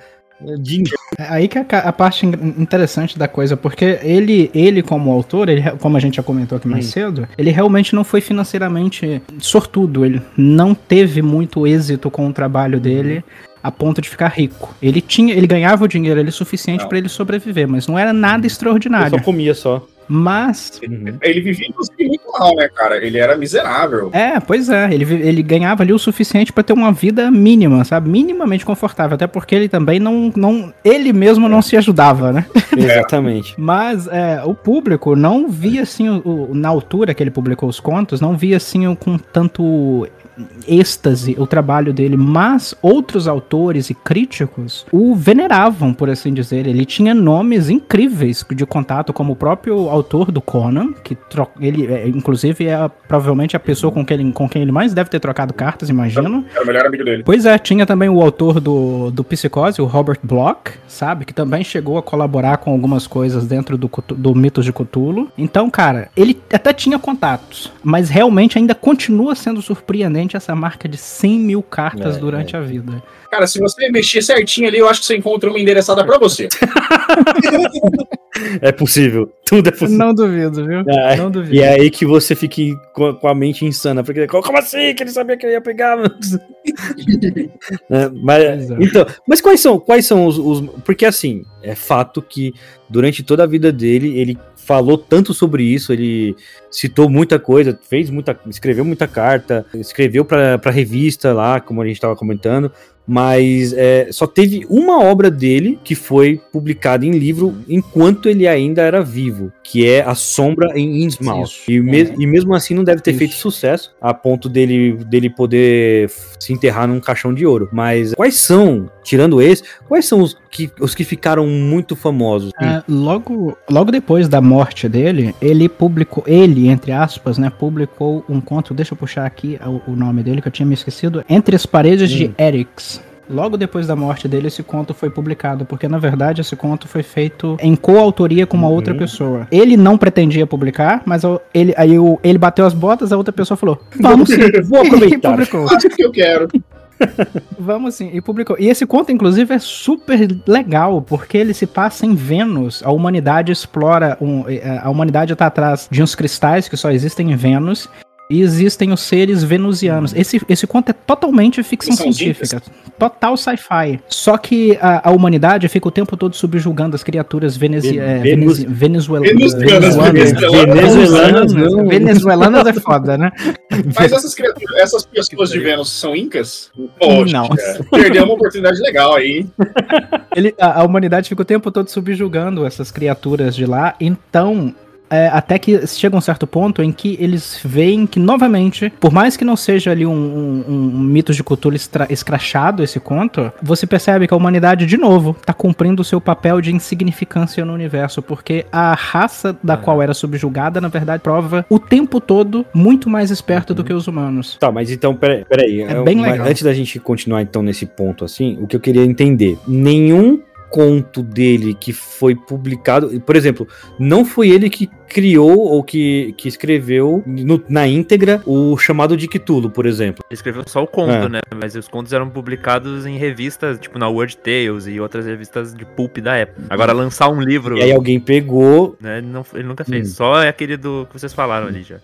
De... É Aí que é a, a parte in- interessante da coisa, porque ele, ele como autor, ele, como a gente já comentou aqui mais Hum. cedo, ele realmente não foi financeiramente sortudo, ele não teve muito êxito com o trabalho dele a ponto de ficar rico. Ele tinha, ele ganhava o dinheiro ali suficiente pra ele sobreviver, mas não era nada Eu extraordinário. só comia só. Mas Uhum. Ele vivia, inclusive, muito mal, né, cara? Ele era miserável. É, pois é, ele, ele ganhava ali o suficiente pra ter uma vida mínima, sabe? Minimamente confortável, até porque ele também não, não ele mesmo não se ajudava, né? *laughs* Exatamente. Mas é, o público não via assim, o, o- na altura que ele publicou os contos, não via assim o- com tanto êxtase o trabalho dele, mas outros autores e críticos o veneravam, por assim dizer. Ele tinha nomes incríveis de contato, como o próprio autor do Conan, que tro- ele, é, inclusive, é provavelmente a pessoa com quem, ele, com quem ele mais deve ter trocado cartas, imagino. Era o melhor amigo dele. Pois é, tinha também o autor do, do Psicose, o Robert Bloch, sabe? Que também chegou a colaborar com algumas coisas dentro do, do Mitos de Cthulhu. Então, cara, ele até tinha contatos, mas realmente ainda continua sendo surpreendente essa marca de 100 mil cartas É, durante a vida. Cara, se você mexer certinho ali, eu acho que você encontra uma endereçada pra você. *laughs* É possível. Tudo é possível. Não duvido, viu? É, Não duvido. E é aí que você fique com a, mente insana. Porque, como assim? Que ele sabia que eu ia pegar? *laughs* É, mas, é. então, mas quais são, quais são os, os- Porque assim, é fato que durante toda a vida dele, ele falou tanto sobre isso, ele citou muita coisa, fez muita. escreveu muita carta, escreveu pra revista lá, como a gente tava comentando. Mas é, só teve uma obra dele que foi publicada em livro enquanto ele ainda era vivo, que é A Sombra em Innsmouth. E, me- e mesmo assim não deve ter Isso. feito sucesso a ponto dele, dele poder se enterrar num caixão de ouro. Mas quais são, tirando esse, quais são os que, os que ficaram muito famosos? É, logo, logo depois da morte dele, ele publicou, ele, entre aspas, né, publicou um conto, deixa eu puxar aqui o, o nome dele que eu tinha me esquecido, Entre as Paredes de Hum. Logo depois da morte dele, esse conto foi publicado, porque na verdade esse conto foi feito em coautoria com uma Uhum. outra pessoa. Ele não pretendia publicar, mas o- ele, aí o- ele bateu as botas, a outra pessoa falou: *laughs* Vamos sim, Vou *laughs* aproveitar. E publicou. Acho que eu quero. *laughs* Vamos sim, e publicou. E esse conto, inclusive, é super legal, porque ele se passa em Vênus. A humanidade explora. um- eh, a humanidade tá atrás de uns cristais que só existem em Vênus. E existem os seres venusianos. Esse, esse conto é totalmente ficção científica. Total sci-fi. Só que a, a humanidade fica o tempo todo subjugando as criaturas venezi, Ven- eh, Venus- Venezuelanas, venezuelanas. Venezuelanas. Venezuelanas é foda, né? Mas essas criaturas, essas pessoas de Vênus são incas? Poxa, Não. perdeu uma oportunidade legal aí. Ele, a, a humanidade fica o tempo todo subjugando essas criaturas de lá, então. É, até que chega um certo ponto em que eles veem que, novamente, por mais que não seja ali um, um, um mito de cultura escrachado esse conto, você percebe que a humanidade, de novo, tá cumprindo o seu papel de insignificância no universo, porque a raça da qual era subjugada, na verdade, prova o tempo todo muito mais esperta do que os humanos. Tá, mas então, peraí. peraí É Eu- bem legal. Antes da gente continuar, então, nesse ponto, assim, o que eu queria entender. Nenhum conto dele que foi publicado, por exemplo, não foi ele que criou ou que, que escreveu no- na íntegra o chamado de Cthulhu, por exemplo. Ele escreveu só o conto, É. né? Mas os contos eram publicados em revistas, tipo na World Tales e outras revistas de pulp da época. Agora, lançar um livro, E aí alguém pegou né, ele, não- ele nunca fez. Hum. Só é aquele do que vocês falaram ali já.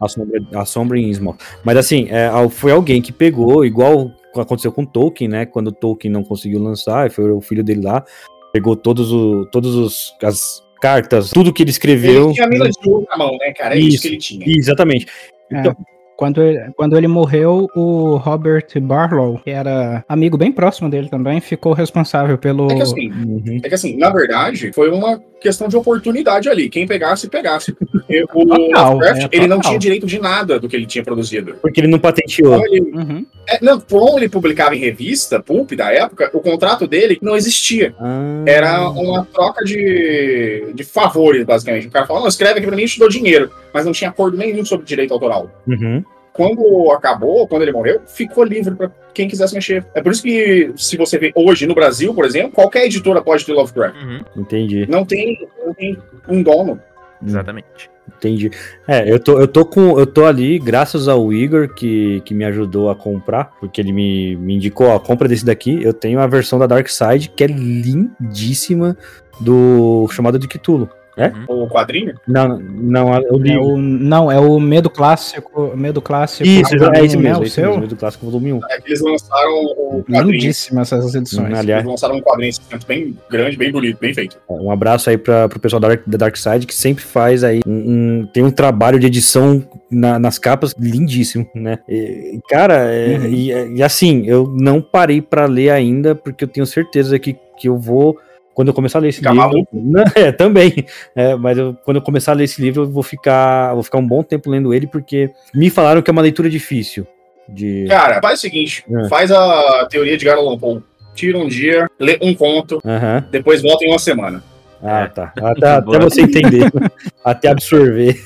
a sombra, a sombra em Innsmouth. Mas assim, é, foi alguém que pegou, igual aconteceu com Tolkien, né? Quando Tolkien não conseguiu lançar, foi o filho dele lá, pegou todos, o, todos os, as cartas, tudo que ele escreveu. Ele tinha a mina de ouro na mão, né, cara? É isso, Isso. que ele tinha. Exatamente. Então, Quando ele, quando ele morreu, o Robert Barlow, que era amigo bem próximo dele também, ficou responsável pelo. É que assim, uhum. é que assim, na verdade, foi uma questão de oportunidade ali. Quem pegasse, pegasse. Porque o Total, Lovecraft, é, ele não tinha direito de nada do que ele tinha produzido. Porque ele não patenteou. Então, ele, Uhum. É, não, como ele publicava em revista, Pulp, da época, o contrato dele não existia. Ah, Era uma troca de, de favores, basicamente. O cara falou, não, escreve aqui pra mim e te dou dinheiro. Mas não tinha acordo nenhum sobre direito autoral. Uhum. Quando acabou, quando ele morreu, ficou livre pra quem quisesse mexer. É por isso que, se você vê hoje no Brasil, por exemplo, qualquer editora pode ter Lovecraft. Uhum, Entendi, Não tem, não tem um dono. exatamente. entendi. É, eu tô, eu tô com. Eu tô ali, graças ao Igor, que, que me ajudou a comprar, porque ele me, me indicou a compra desse daqui. Eu tenho a versão da Dark Side, que é lindíssima, do chamado de Cthulhu. É? O quadrinho. Não, não, o É livro. o, não, é o Medo Clássico. Medo Clássico. Isso, é isso né, mesmo, o é isso seu? mesmo, do clássico volume 1. É que eles lançaram o quadrinho. Lindíssimas essas edições. Hum, aliás, Eles lançaram um quadrinho esse bem grande, bem bonito, bem feito. Um abraço aí para pro pessoal da Dark, da Dark Side, que sempre faz aí um, um- tem um trabalho de edição na- nas capas lindíssimo, né? E, cara, é- Uhum. e, e assim, eu não parei para ler ainda, porque eu tenho certeza que, que eu vou. Quando eu começar a ler esse Ficar livro. maluco? *laughs* Não, é, também. É, mas eu- quando eu começar a ler esse livro, eu vou ficar, vou ficar um bom tempo lendo ele, porque me falaram que é uma leitura difícil. De... Cara, faz o seguinte: É. faz a teoria de Garland Poe. Tira um dia, lê um conto, Aham. depois volta em uma semana. Ah, É. tá. Até, *laughs* até você entender. *laughs* até absorver.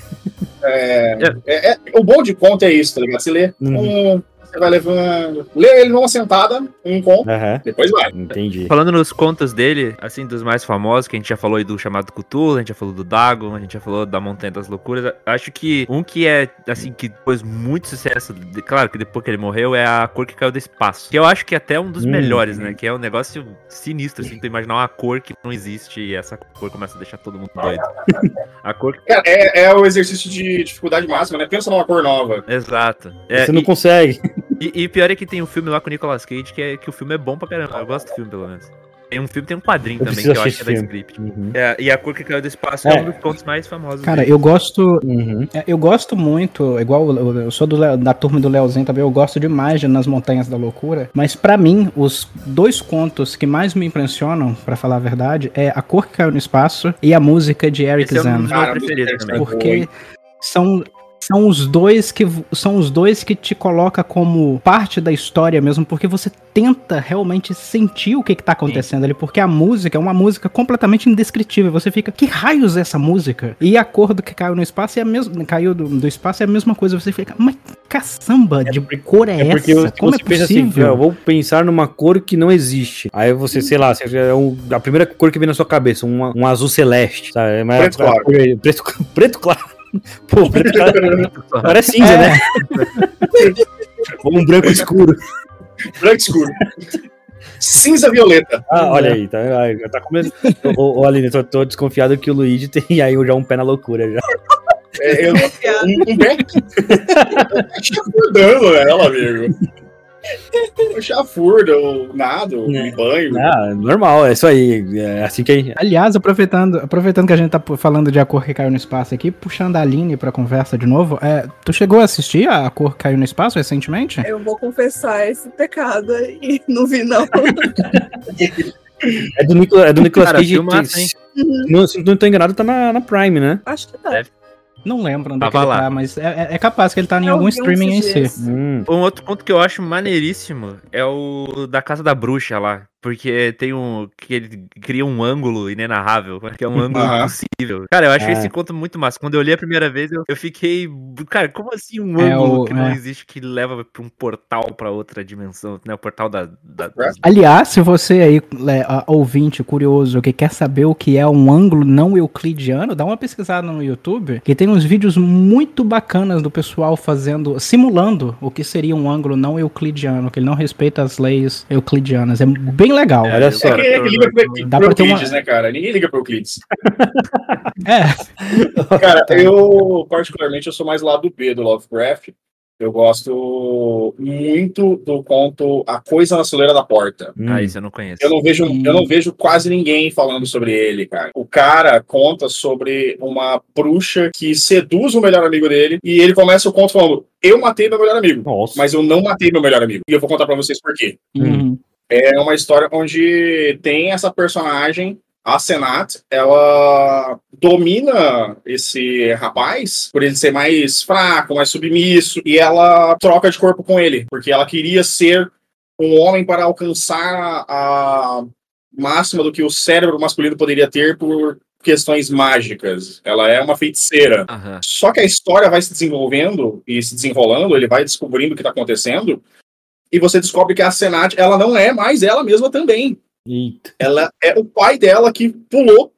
É, é- é- o bom de conto é isso, tá ligado? Você lê Uhum. um, você vai levando. Lê ele numa sentada, um conto, Aham. depois vai. Entendi. Falando nos contos dele, assim, dos mais famosos, que a gente já falou aí do chamado Cthulhu, a gente já falou do Dagon, a gente já falou da Montanha das Loucuras. Acho que um que é, assim, que pôs muito sucesso, de- claro que depois que ele morreu, é a cor que caiu do espaço. Que eu acho que é até um dos Hum. melhores, né? Que é um negócio sinistro, assim, tu imaginar uma cor que não existe e essa cor começa a deixar todo mundo doido. *laughs* a cor. Cara, é, é o exercício de dificuldade máxima, né? Pensa numa cor nova. Exato. É, você não e, consegue. E, e pior é que tem um filme lá com o Nicolas Cage que, é, que o filme é bom pra caramba. Eu gosto do filme, pelo menos. Tem um filme, tem um quadrinho Eu também, que eu acho que é da script. Uhum. É, e a cor que caiu do espaço é, É. um dos contos mais famosos. Cara, dele. eu gosto. Uhum. é, Eu gosto muito, igual eu eu sou do da turma do Leozinho também, eu gosto demais de Nas Montanhas da Loucura. Mas pra mim, os dois contos que mais me impressionam, pra falar a verdade, é A Cor que Caiu no Espaço e a música de Eric Esse é um Zan. dos meus Cara, preferidos muito também. Porque são, são os dois que são os dois que te coloca como parte da história mesmo, porque você tenta realmente sentir o que, que tá acontecendo ali, porque a música é uma música completamente indescritível. Você fica, que raios é essa música? E a cor do que caiu no espaço é a mesma. Caiu do, do espaço é a mesma coisa. Você fica, mas caçamba de cor é, É porque essa? você, Como é assim, possível? eu vou pensar numa cor que não existe. Aí você, sei lá, é um- a primeira cor que vem na sua cabeça, um, um azul celeste, sabe? Mas Preto claro. é- *laughs* preto, preto claro. Pô, preto claro agora é cinza, É. né? *laughs* Ou um branco escuro. Branco escuro. Cinza violeta. Ah, olha aí, tá, ah, já tá começando. Ô, ô, Aline, eu tô, tô desconfiado que o Luigi tem *laughs* aí já um pé na loucura já. É, eu, um, um beck. *laughs* Chafurdando ela, amigo. *laughs* Eu chafurdo, eu nado, eu me banho. Ah, normal, é isso aí. É assim que gente. Aliás, aproveitando, aproveitando que a gente tá falando de A Cor que Caiu no Espaço aqui, puxando a Aline pra conversa de novo, é, tu chegou a assistir a Cor que Caiu no Espaço recentemente? Eu vou confessar esse pecado aí. *laughs* Não vi, não. É do, Nicolas, é do Nicolas Cara, Cage. filmaço, hein? se não, se não tô enganado, tá na, na Prime, né? Acho que tá. Deve. Não lembro onde é que Tava ele lá. tá, mas é, é- é capaz que ele tá em Eu algum um streaming em si. Hum. Um outro conto que eu acho maneiríssimo é o da Casa da Bruxa lá. Porque tem um. que ele cria um ângulo inenarrável, *laughs* que é um ângulo Aham. impossível. Cara, eu acho Ah. esse conto muito massa. Quando eu li a primeira vez, eu, eu fiquei. Cara, como assim um É ângulo o- que não é. existe que leva pra um portal pra outra dimensão, né? O portal da. da- das- Aliás, se você aí, é, ouvinte curioso, que quer saber o que é um ângulo não euclidiano, dá uma pesquisada no YouTube, que tem uns vídeos muito bacanas do pessoal fazendo, simulando o que seria um ângulo não euclidiano, que ele não respeita as leis euclidianas. É bem legal. Olha eu- só. É que é que liga pro, Dá pro pra ter uma- Euclides, né, cara? Ninguém liga pro Euclides. É, *laughs* Cara, eu, particularmente, eu sou mais lado B do Lovecraft. Eu gosto muito do conto A Coisa na Soleira da Porta. Hum. Ah, isso eu não conheço. Eu não vejo, Hum. eu não vejo quase ninguém falando sobre ele, cara. O cara conta sobre uma bruxa que seduz o melhor amigo dele e ele começa o conto falando: "Eu matei meu melhor amigo, Nossa. mas eu não matei meu melhor amigo". E eu vou contar pra vocês por quê. uhum. É uma história onde tem essa personagem A Senat, ela domina esse rapaz por ele ser mais fraco, mais submisso, e ela troca de corpo com ele, porque ela queria ser um homem para alcançar a máxima do que o cérebro masculino poderia ter por questões mágicas. Ela é uma feiticeira. Aham. Só que a história vai se desenvolvendo e se desenrolando, ele vai descobrindo o que está acontecendo, e você descobre que a Senat, ela não é mais ela mesma também. Eita. Ela é o pai dela que pulou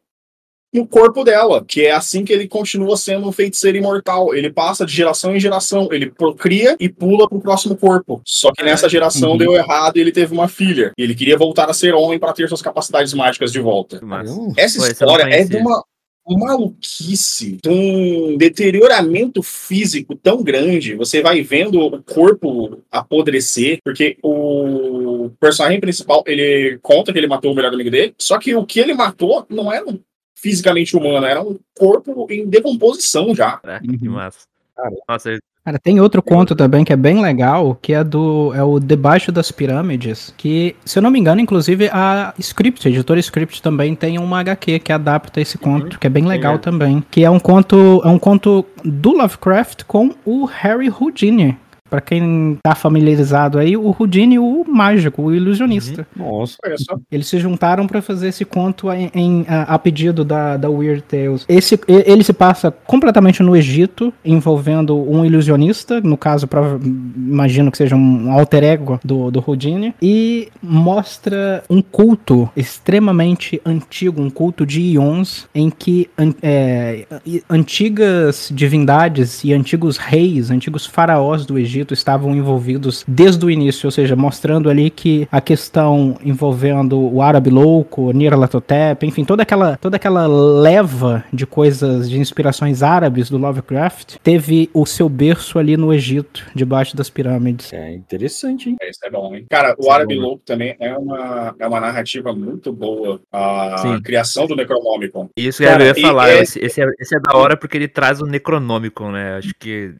no corpo dela, que é assim que ele continua sendo um feiticeiro imortal. Ele passa de geração em geração, ele procria e pula pro próximo corpo. Só que nessa geração Uhum. deu errado e ele teve uma filha. E ele queria voltar a ser homem para ter suas capacidades mágicas de volta. Mas... Essa história é de uma maluquice, um deterioramento físico tão grande. Você vai vendo o corpo apodrecer, porque o personagem principal, ele conta que ele matou o melhor amigo dele, só que o que ele matou não era um fisicamente humano, era um corpo em decomposição já. Caraca, que Uhum. massa. Cara. Nossa, Cara, tem outro conto também que é bem legal, que é do é o Debaixo das Pirâmides, que, se eu não me engano, inclusive a Script, a editora Script também tem uma HQ que adapta esse conto, que é bem legal é. também, que é um conto, é um conto do Lovecraft com o Harry Houdini. Pra quem tá familiarizado aí, o Houdini, o mágico, o ilusionista. Nossa. Olha só. Eles se juntaram pra fazer esse conto em, em- a, a pedido da, da Weird Tales. Esse, ele se passa completamente no Egito, envolvendo um ilusionista, no caso, prova- imagino que seja um alter ego do, do Houdini, e mostra um culto extremamente antigo, um culto de Ions, em que an- é, antigas divindades e antigos reis, antigos faraós do Egito estavam envolvidos desde o início, ou seja, mostrando ali que a questão envolvendo o árabe louco, Nyarlathotep, enfim, toda aquela, toda aquela leva de coisas, de inspirações árabes do Lovecraft, teve o seu berço ali no Egito, debaixo das pirâmides. É interessante, hein? É, Isso é bom, hein? Cara, o Isso é Árabe bom. Louco também é uma, é uma narrativa muito boa. A Sim. criação do Necronomicon. Isso que Cara, eu ia falar. é- Esse, esse é, esse é da hora porque ele traz o Necronômico, né? Acho que.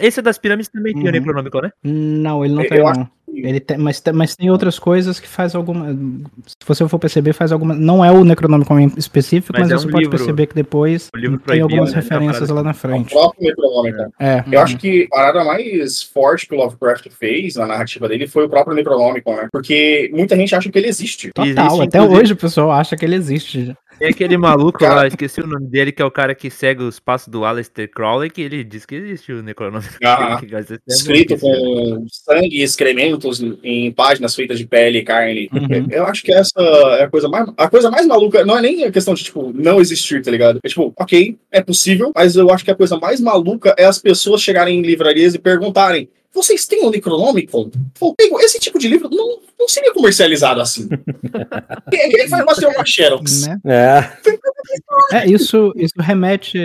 Esse é das pirâmides também tinha Uhum. Né? Não, ele não Eu tem, não. Ele tem, mas, tem- mas tem outras coisas que faz alguma. Se você for perceber, faz alguma. Não é o Necronômico em específico, Mas mas, é você um pode livro- perceber que depois tem algumas né? referências lá na É o frente. próprio Necronomicon. É. Eu acho que a parada mais forte que o Lovecraft fez na narrativa dele foi o próprio Necronomicon, né? Porque muita gente acha que ele existe. Total, Existe, até inclusive- hoje o pessoal acha que ele existe. Tem aquele maluco Cara- lá, esqueci o nome dele, que é o cara que segue os passos do Aleister Crowley, que ele diz que existe o Necronômico. *laughs* Ah, Que é Escrito com sangue e excrementos em páginas feitas de pele e carne. Uhum. Eu acho que essa é a coisa mais. A coisa mais maluca não é nem a questão de, tipo, não existir, tá ligado? É tipo, ok, é possível, mas eu acho que a coisa mais maluca é as pessoas chegarem em livrarias e perguntarem. Vocês têm o Necronomicon? Pô, pego, esse tipo de livro não, não seria comercializado assim. *laughs* Ele vai fazer uma Xerox. Né? É. É, isso, isso remete.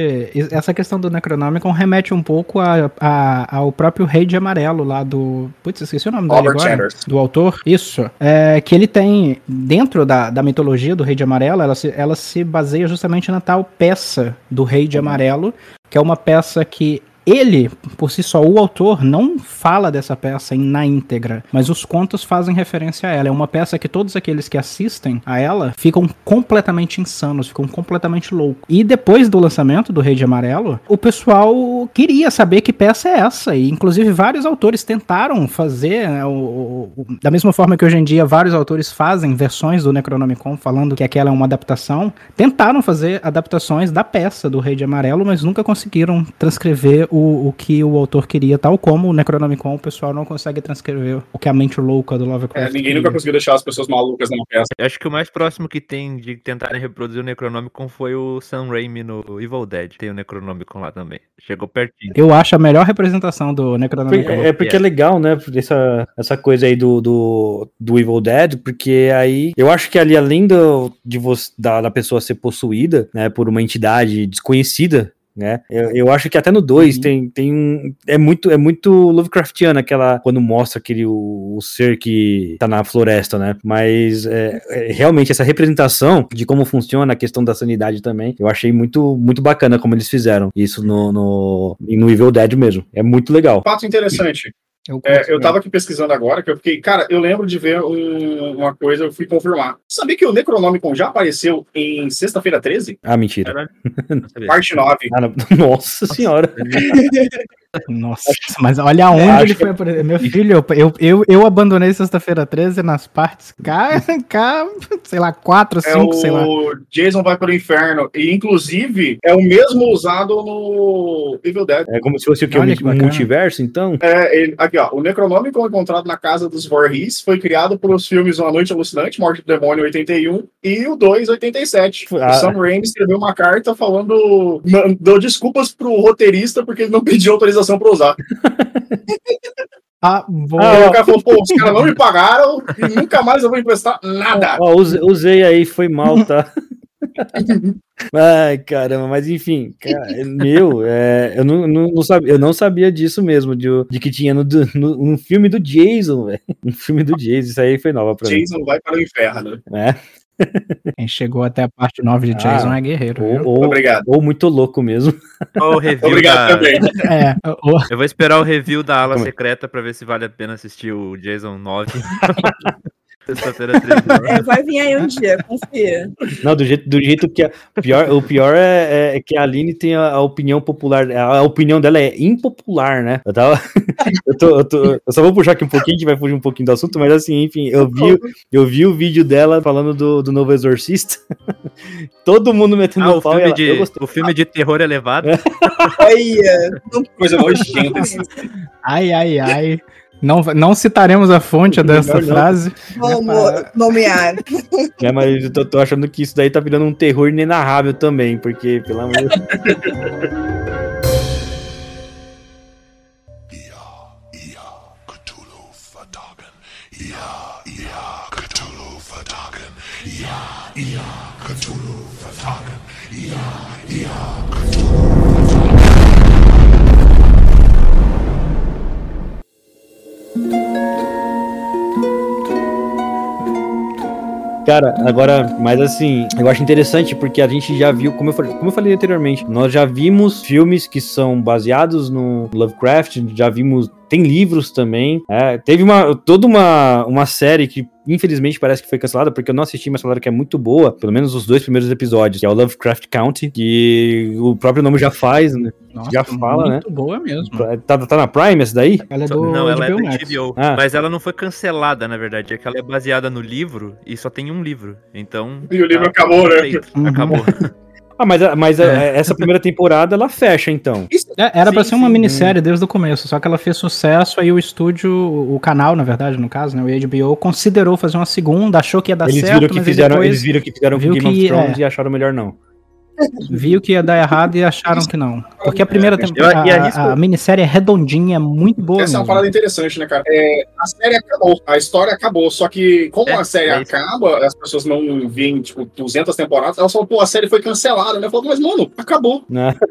Essa questão do Necronomicon remete um pouco a, a- ao próprio Rei de Amarelo lá do. Putz, esqueci o nome dele agora. Do autor. Isso. É, que ele tem, dentro da, da mitologia do Rei de Amarelo, ela se, ela se baseia justamente na tal peça do Rei de Amarelo, que é uma peça que. Ele, por si só, o autor, não fala dessa peça em- na íntegra, mas os contos fazem referência a ela. É uma peça que todos aqueles que assistem a ela ficam completamente insanos, ficam completamente loucos. E depois do lançamento do Rei de Amarelo, o pessoal queria saber que peça é essa. E inclusive vários autores tentaram fazer, né, o- o- o- da mesma forma que hoje em dia vários autores fazem versões do Necronomicon falando que aquela é uma adaptação, tentaram fazer adaptações da peça do Rei de Amarelo, mas nunca conseguiram transcrever o, o que o autor queria, tal como o Necronomicon, o pessoal não consegue transcrever o que a mente louca do É, Lovecraft ninguém queria. nunca conseguiu deixar as pessoas malucas numa peça. Eu Acho que o mais próximo que tem de tentarem reproduzir o Necronômico foi o Sam Raimi no Evil Dead. Tem o Necronômico lá também. Chegou pertinho. Eu acho a melhor representação do Necronomicon. É porque é legal, né? Essa, essa coisa aí do, do, do Evil Dead, porque aí eu acho que ali, além do, de você, da, da pessoa ser possuída, né, por uma entidade desconhecida. Né? Eu, eu acho que até no 2 Uhum. tem, tem um. É muito, é muito Lovecraftiano aquela. Quando mostra aquele o, o ser que tá na floresta, né? Mas é, é, realmente essa representação de como funciona a questão da sanidade também, eu achei muito, muito bacana como eles fizeram isso no, no, no Evil Dead mesmo. É muito legal. Fato interessante. Eu, É, eu tava aqui pesquisando agora, que eu fiquei, cara, eu lembro de ver um- uma coisa, eu fui confirmar. Sabia que o Necronomicon já apareceu em Sexta-feira 13? Ah, mentira. *laughs* Parte 9. Ah, *laughs* Nossa senhora. *laughs* Nossa, mas olha aonde acho ele que- foi aparecer. Meu filho, eu, eu, eu abandonei sexta-feira 13 nas partes K, K, *laughs* sei lá, 4, É 5, sei lá. o Jason vai para o inferno. E, inclusive, é o mesmo usado no Evil Dead. É como se fosse o que? Olha Um que multiverso, então? É, ele- aqui, ó. O Necronomicon encontrado na casa dos Voorhees foi criado pelos filmes Uma Noite Alucinante, Morte do Demônio 81 e o 2 87. Ah. O Sam Raimi escreveu uma carta falando. Deu desculpas pro roteirista porque ele não pediu autorização para usar. *laughs* Ah, bom. Ah, o cara falou, pô, os caras não me pagaram e nunca mais eu vou emprestar nada. Ó, use- usei aí, foi mal, tá? *laughs* Ai, caramba, mas enfim, cara, meu, é, eu, não, não, não sabia, eu não sabia disso mesmo, de, de que tinha no, no- um filme do Jason, velho. Um filme do Jason, isso aí foi nova pra mim. Jason vai para o inferno. né? Quem chegou até a parte 9 de Ah, Jason é guerreiro. Ou, ou, Obrigado. ou muito louco mesmo. Ó, o review *laughs* Obrigado da... também. É, o- Eu vou esperar o review da ala Como é? secreta pra ver se vale a pena assistir o Jason 9. *laughs* Sexta-feira 13. É, vai vir aí um dia, confia. Não, do jeito, do jeito que a, pior, o pior é, é que a Aline tem a, a opinião popular, a, a opinião dela é impopular, né? Eu tava, *laughs* eu, tô, eu, tô- eu só vou puxar aqui um pouquinho, a gente vai fugir um pouquinho do assunto, mas assim, enfim, eu vi, eu vi o vídeo dela falando do, do novo Exorcista, *laughs* todo mundo metendo Ah, o o pau filme, ela, de, o filme de terror elevado. Olha, Coisa nojenta. ai, ai, ai. Não, não citaremos a fonte dessa não. frase. vamos nomear. É, mas eu tô, tô achando que isso daí tá virando um terror inenarrável também, porque, pelo amor de Deus. *laughs* Cara, agora, mas assim, eu acho interessante porque a gente já viu, como eu falei, como eu falei anteriormente, nós já vimos filmes que são baseados no Lovecraft, já vimos, tem livros também. é, teve uma toda uma, uma série que infelizmente parece que foi cancelada porque eu não assisti, mas falaram que é muito boa, pelo menos os dois primeiros episódios, que é o Lovecraft County, que o próprio nome já faz, né? Nossa, Já fala, muito boa mesmo. Tá, tá na Prime essa daí? Ela é do não, ela é HBO da Max. HBO. Ah. Mas ela não foi cancelada, na verdade. É que ela é baseada no livro e só tem um livro. Então. E o livro tá acabou, né? Uhum. Acabou. *laughs* Ah, mas, mas a- É. essa primeira temporada ela fecha então. É, era pra Sim, ser uma sim. minissérie desde o começo, só que ela fez sucesso, aí o estúdio, o canal, na verdade, no caso, né, o HBO, considerou fazer uma segunda, achou que ia dar Eles certo, viram que fizeram, eles viram que fizeram com viu Game of que, Thrones é. e acharam melhor não. Viu que ia dar errado e acharam que não. Porque a primeira Eu- temporada, a, a minissérie é redondinha, é muito boa Essa é uma mesmo. parada interessante, né, cara? É, a série acabou, a história acabou, só que como É, a série é acaba, as pessoas não veem, tipo, 200 temporadas, elas falam, pô, a série foi cancelada, né? Eu falo, mas, mano, acabou. Né? *laughs*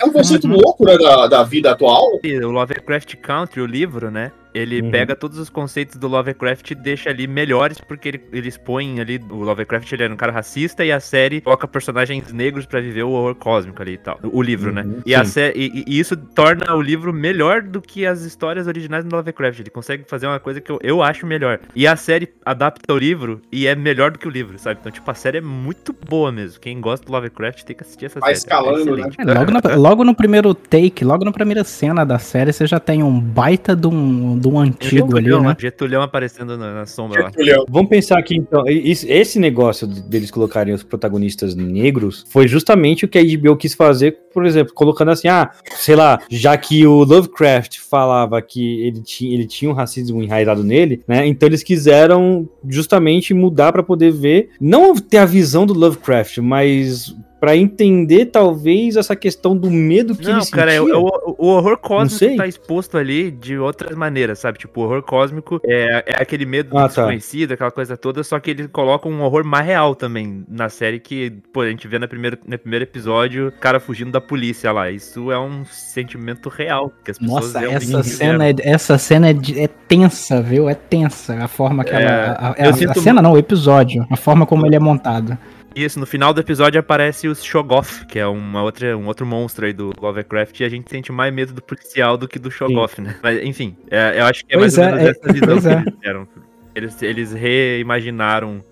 É um conceito Uhum. louco, né, da, da vida atual. O Lovecraft Country, o livro, né? Ele Uhum. pega todos os conceitos do Lovecraft e deixa ali melhores, porque ele, eles põem ali. O Lovecraft ele era um cara racista e a série coloca personagens negros pra viver o horror cósmico ali e tal. O livro, né? Uhum, E, a sé- e, e isso torna o livro melhor do que as histórias originais do Lovecraft. Ele consegue fazer uma coisa que eu, eu acho melhor. E a série adapta o livro e é melhor do que o livro, sabe? Então, tipo, a série é muito boa mesmo. Quem gosta do Lovecraft tem que assistir essa Vai série. escalando, excelente. É, logo, na- logo no primeiro take, logo na primeira cena da série, você já tem um baita de um, de um antigo ali, Getulhão, né? Getulhão aparecendo na, na sombra lá. Vamos pensar aqui então, isso- esse negócio de- deles colocarem os protagonistas negros foi justamente o que a HBO quis fazer, por exemplo, colocando assim, ah, sei lá, já que o Lovecraft falava que ele tinha, ele tinha um racismo enraizado nele, né? Então eles quiseram justamente mudar pra poder ver, não ter a visão do Lovecraft, mas pra entender talvez essa questão do medo que Não, ele cara, é, sentia. o, o- o horror cósmico tá exposto ali de outras maneiras, sabe? Tipo, o horror cósmico é, é aquele medo do Ah, tá. desconhecido, aquela coisa toda, só que eles colocam um horror mais real também na série que, pô, a gente vê no primeiro, no primeiro episódio o cara fugindo da polícia lá. Isso é um sentimento real que as pessoas Nossa, essa cena, é, essa cena é, é tensa, viu? É tensa a forma que É, ela. A, eu a- sinto a cena não, o episódio. A forma como ele é montado. Isso, no final do episódio aparece o Shogoth, que é uma outra, um outro monstro aí do Lovecraft, e a gente sente mais medo do policial do que do Shogoth, né? Mas, enfim, é, eu acho que é Pois mais ou é, menos é, essa *laughs* visão que é. eles deram. Eles, eles reimaginaram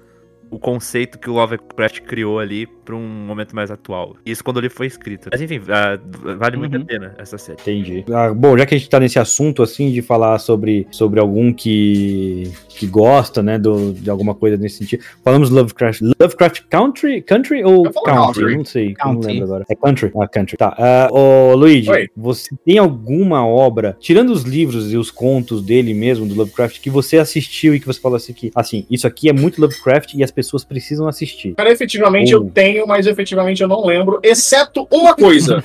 o conceito que o Lovecraft criou ali pra um momento mais atual. Isso quando ele foi escrito. Mas enfim, ah, vale muito Uhum. a pena essa série. Entendi. Ah, bom, já que a gente tá nesse assunto, assim, de falar sobre, sobre algum que, que gosta, né, do, de alguma coisa nesse sentido. Falamos Lovecraft. Lovecraft Country? Country ou Country? country. Não sei, não lembro agora. É Country? Ah, Country. Tá. Ah, ô, Luigi, Oi. você tem alguma obra, tirando os livros e os contos dele mesmo, do Lovecraft, que você assistiu e que você falou assim que, assim, isso aqui é muito Lovecraft e as pessoas precisam assistir? Cara, efetivamente eu tenho, mas efetivamente eu não lembro, exceto uma coisa.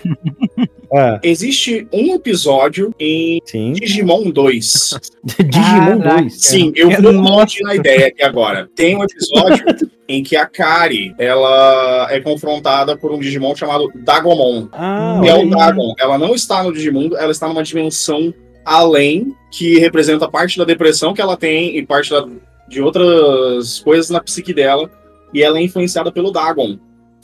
Ah, *laughs* Existe um episódio em sim. Digimon 2. *laughs* Digimon Caraca. 2. Sim, eu É, vou monte na ideia aqui agora. Tem um episódio *laughs* em que a Kari, ela é confrontada por um Digimon chamado Dagomon. Ah, que é o. Dagon. Ela não está no Digimundo, ela está numa dimensão além, que representa parte da depressão que ela tem e parte da- de outras coisas na psique dela. E ela é influenciada pelo Dagon.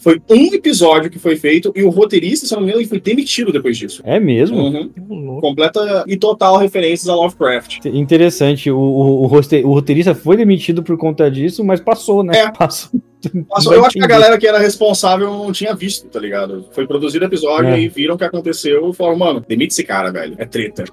Foi um episódio que foi feito e o roteirista, se eu não me engano, ele foi demitido depois disso. É mesmo? Uhum. Completa e total referências a Lovecraft. Interessante, o, o, o, roteirista foi demitido por conta disso, mas passou, né? É. Passou. *laughs* Não eu acho que a galera que era responsável não tinha visto, tá ligado? Foi produzido o episódio É. e viram o que aconteceu e falaram, mano, demite esse cara, velho. É treta.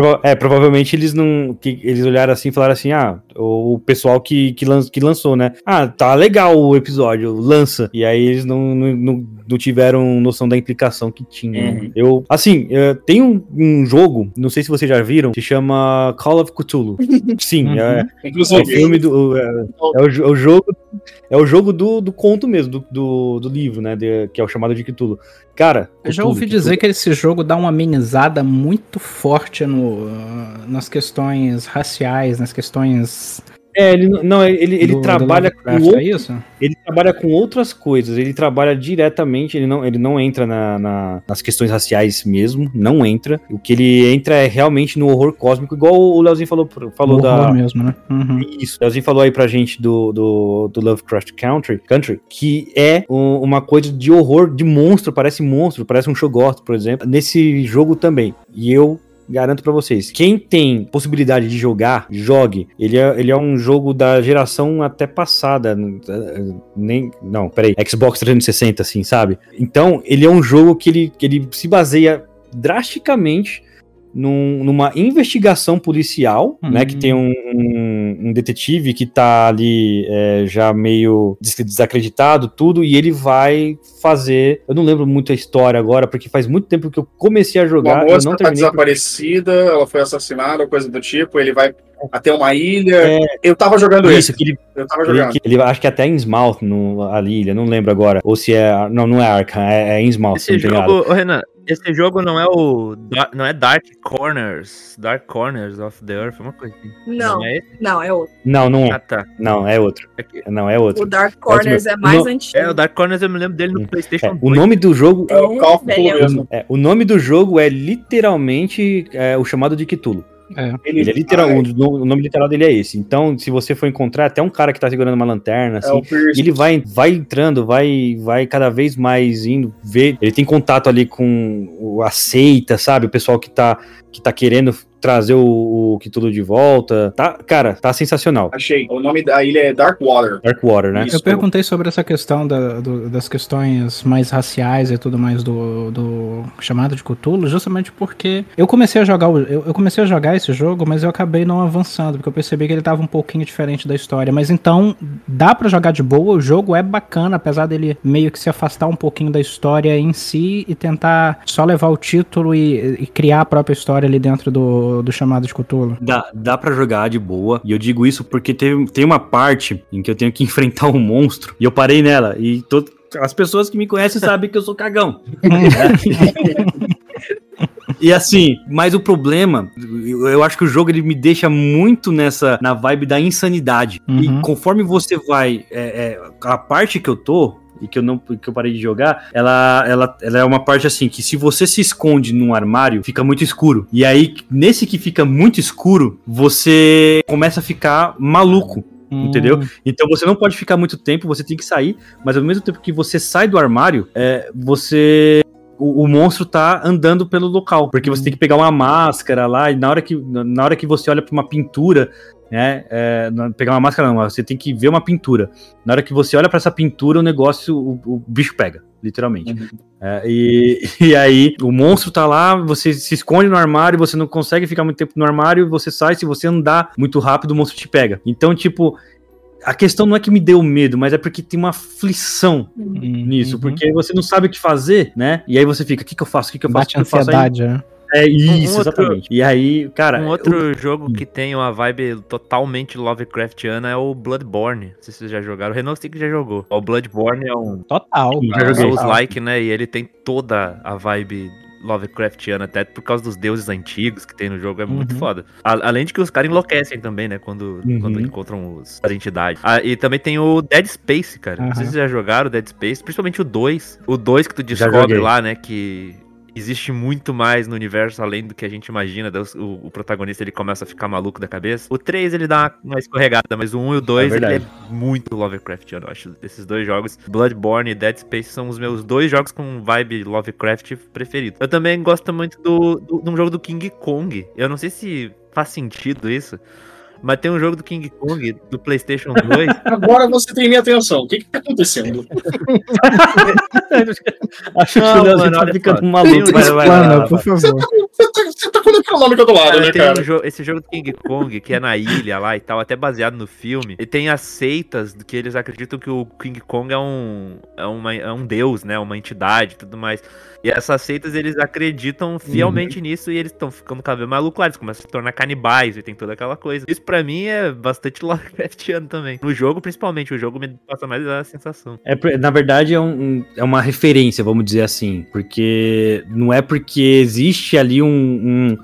Prova- é, provavelmente eles não. Que, eles olharam assim e falaram assim: ah, o, o pessoal que, que, lan, que lançou, né? Ah, tá legal o episódio, lança. E aí eles não, não, não, não tiveram noção da implicação que tinha. Uhum. Eu, assim, eh, tem um, um jogo, não sei se vocês já viram, que chama Call of Cthulhu. *laughs* Sim, Uhum. é, é o Inclusive, filme do. É, é o, é o jogo. É o jogo do, do conto mesmo, do, do, do livro, né? de- que é o chamado de Cthulhu. Cara, Eu já ouvi Cthulhu- dizer que esse jogo dá uma amenizada muito forte no, nas questões raciais, nas questões. É, ele não- ele, ele do- do trabalha com Lovecraft, outro é isso? Ele trabalha com outras coisas, ele trabalha diretamente, ele não, ele não entra na- na- nas questões raciais mesmo, não entra. O que ele entra é realmente no horror cósmico, igual o Leozinho falou, falou O da. mesmo, né? Uhum. Isso, o Leozinho falou aí pra gente do, do, do Lovecraft Country, Country, que é um- uma coisa de horror, de monstro, parece monstro, parece um Shogoth, por exemplo, nesse jogo também. E eu garanto pra vocês, quem tem possibilidade de jogar, jogue. Ele é, ele é um jogo da geração até passada, eh, nem, não, peraí, Xbox 360, assim, sabe? Então, ele é um jogo que ele, que ele se baseia drasticamente num- numa investigação policial, Uhum. né, que tem um, um- um detetive que tá ali é, já meio des- desacreditado, tudo, e ele vai fazer, eu não lembro muito a história agora, porque faz muito tempo que eu comecei a Uma jogar, eu moça não tá terminei. porque- desaparecida, ela foi assassinada, coisa do tipo, ele vai até uma ilha. Eu tava jogando Isso, que ele, Eu tava ele, jogando. que ele- acho que até Innsmouth, no, ali, ilha, não lembro agora, ou se é, não, não é Arkham, é, é Innsmouth, se Esse jogo, Renan, esse jogo não é o. Não é Dark Corners. Dark Corners of the Earth, uma coisa assim. Não, é esse? não, é outro. Não, não Ah, é, tá. não, é outro, É, não, é outro. O Dark Corners é mais Não, antigo. é, o Dark Corners eu me lembro dele no Hum. PlayStation É, o 2. nome do jogo É o mesmo. É, o nome do jogo é literalmente é, o chamado de Cthulhu. É. Ele é literal, é. o, no- o nome literal dele é esse. Então, se você for encontrar até um cara que tá segurando uma lanterna, É assim, e ele vai, vai entrando, vai, vai cada vez mais indo ver. Ele tem contato ali com o, a seita, sabe? O pessoal que tá, que tá querendo trazer o, o Cthulhu de volta. Tá, cara, tá sensacional. Achei. O nome da ilha é Darkwater. Darkwater, né? Isso. Eu perguntei sobre essa questão da- do- das questões mais raciais e tudo mais do, do chamado de Cthulhu, justamente porque eu comecei a jogar o- eu, eu comecei a jogar esse jogo, mas eu acabei não avançando, porque eu percebi que ele tava um pouquinho diferente da história. Mas então, dá pra jogar de boa, o jogo é bacana, apesar dele meio que se afastar um pouquinho da história em si e tentar só levar o título e, e criar a própria história ali dentro do, do chamado de Cthulhu. Dá, dá pra jogar de boa. E eu digo isso porque teve, tem uma parte em que eu tenho que *laughs* enfrentar um monstro. E eu parei nela. E todo, as pessoas que me conhecem sabem que eu sou cagão. *laughs* E assim, mas o problema, eu, eu acho que o jogo ele me deixa muito nessa na vibe da insanidade. Uhum. E conforme você vai, é, é, a parte que eu tô e que eu não que eu parei de jogar, ela, ela, ela é uma parte assim que se você se esconde num armário, fica muito escuro. E aí nesse que fica muito escuro, você começa a ficar maluco. Entendeu? Então você não pode ficar muito tempo, você tem que sair, mas ao mesmo tempo que você sai do armário, é, você. O, o monstro tá andando pelo local. Porque você tem que pegar uma máscara lá, e na hora que, na hora que você olha pra uma pintura, né? é, não- pegar uma máscara não, você tem que ver uma pintura. Na hora que você olha pra essa pintura, o negócio, o, o bicho pega, literalmente. É, e, *laughs* e aí, o monstro tá lá, você se esconde no armário, você não consegue ficar muito tempo no armário, você sai, se você andar muito rápido, o monstro te pega. Então, tipo, a questão não é que me deu medo, mas é porque tem uma aflição nisso, Uhum. porque você não sabe o que fazer, né? E aí você fica, o que, que eu faço? O que, que eu faço? Bate que eu faço? Aí- né? É isso, Um outro- exatamente. E aí, cara, Um outro jogo que tem uma vibe totalmente Lovecraftiana é o Bloodborne. Não sei se vocês já jogaram. O Renan sei que já jogou. O Bloodborne é um Total. Já joguei. Souls-like, né? E ele tem toda a vibe Lovecraftiana, até por causa dos deuses antigos que tem no jogo, é muito Uhum. foda. A- além de que os caras enlouquecem também, né? Quando, Uhum. quando encontram os, as entidades. Ah, e também tem o Dead Space, cara. Não sei se vocês já jogaram o Dead Space, principalmente o 2. O 2 que tu descobre lá, né? Que existe muito mais no universo além do que a gente imagina. O, o protagonista ele começa a ficar maluco da cabeça. O 3 ele dá uma, uma escorregada, mas o 1 e o 2 ele é muito Lovecraftiano. Eu acho esses dois jogos, Bloodborne e Dead Space, são os meus dois jogos com vibe Lovecraft preferido. Eu também gosto muito do, do, de um jogo do King Kong. Eu não sei se faz sentido isso. Mas tem um jogo do King Kong do PlayStation 2. *laughs* Agora você tem minha atenção. O que que tá acontecendo? *laughs* acho que o Leozinho mano, tá ficando maluco. Vai, vai, vai, vai, Explana, vai, por favor. Você tá, você tá colocando o nome eu do lado, Cara, né, tem cara? um jo- esse jogo do King Kong, que é na ilha lá e tal, até baseado no filme. E tem as seitas do que eles acreditam que o King Kong é um, é uma, é um deus, né? Uma entidade e tudo mais. E essas seitas, eles acreditam fielmente nisso e eles estão ficando cada vez mais. Eles começam a se tornar canibais e tem toda aquela coisa. Isso pra mim é bastante *laughs* Lovecraftiano também. No jogo, principalmente. O jogo me passa mais a sensação. É, na verdade, é, um- um- é uma referência, vamos dizer assim. Porque não é porque existe ali um, um-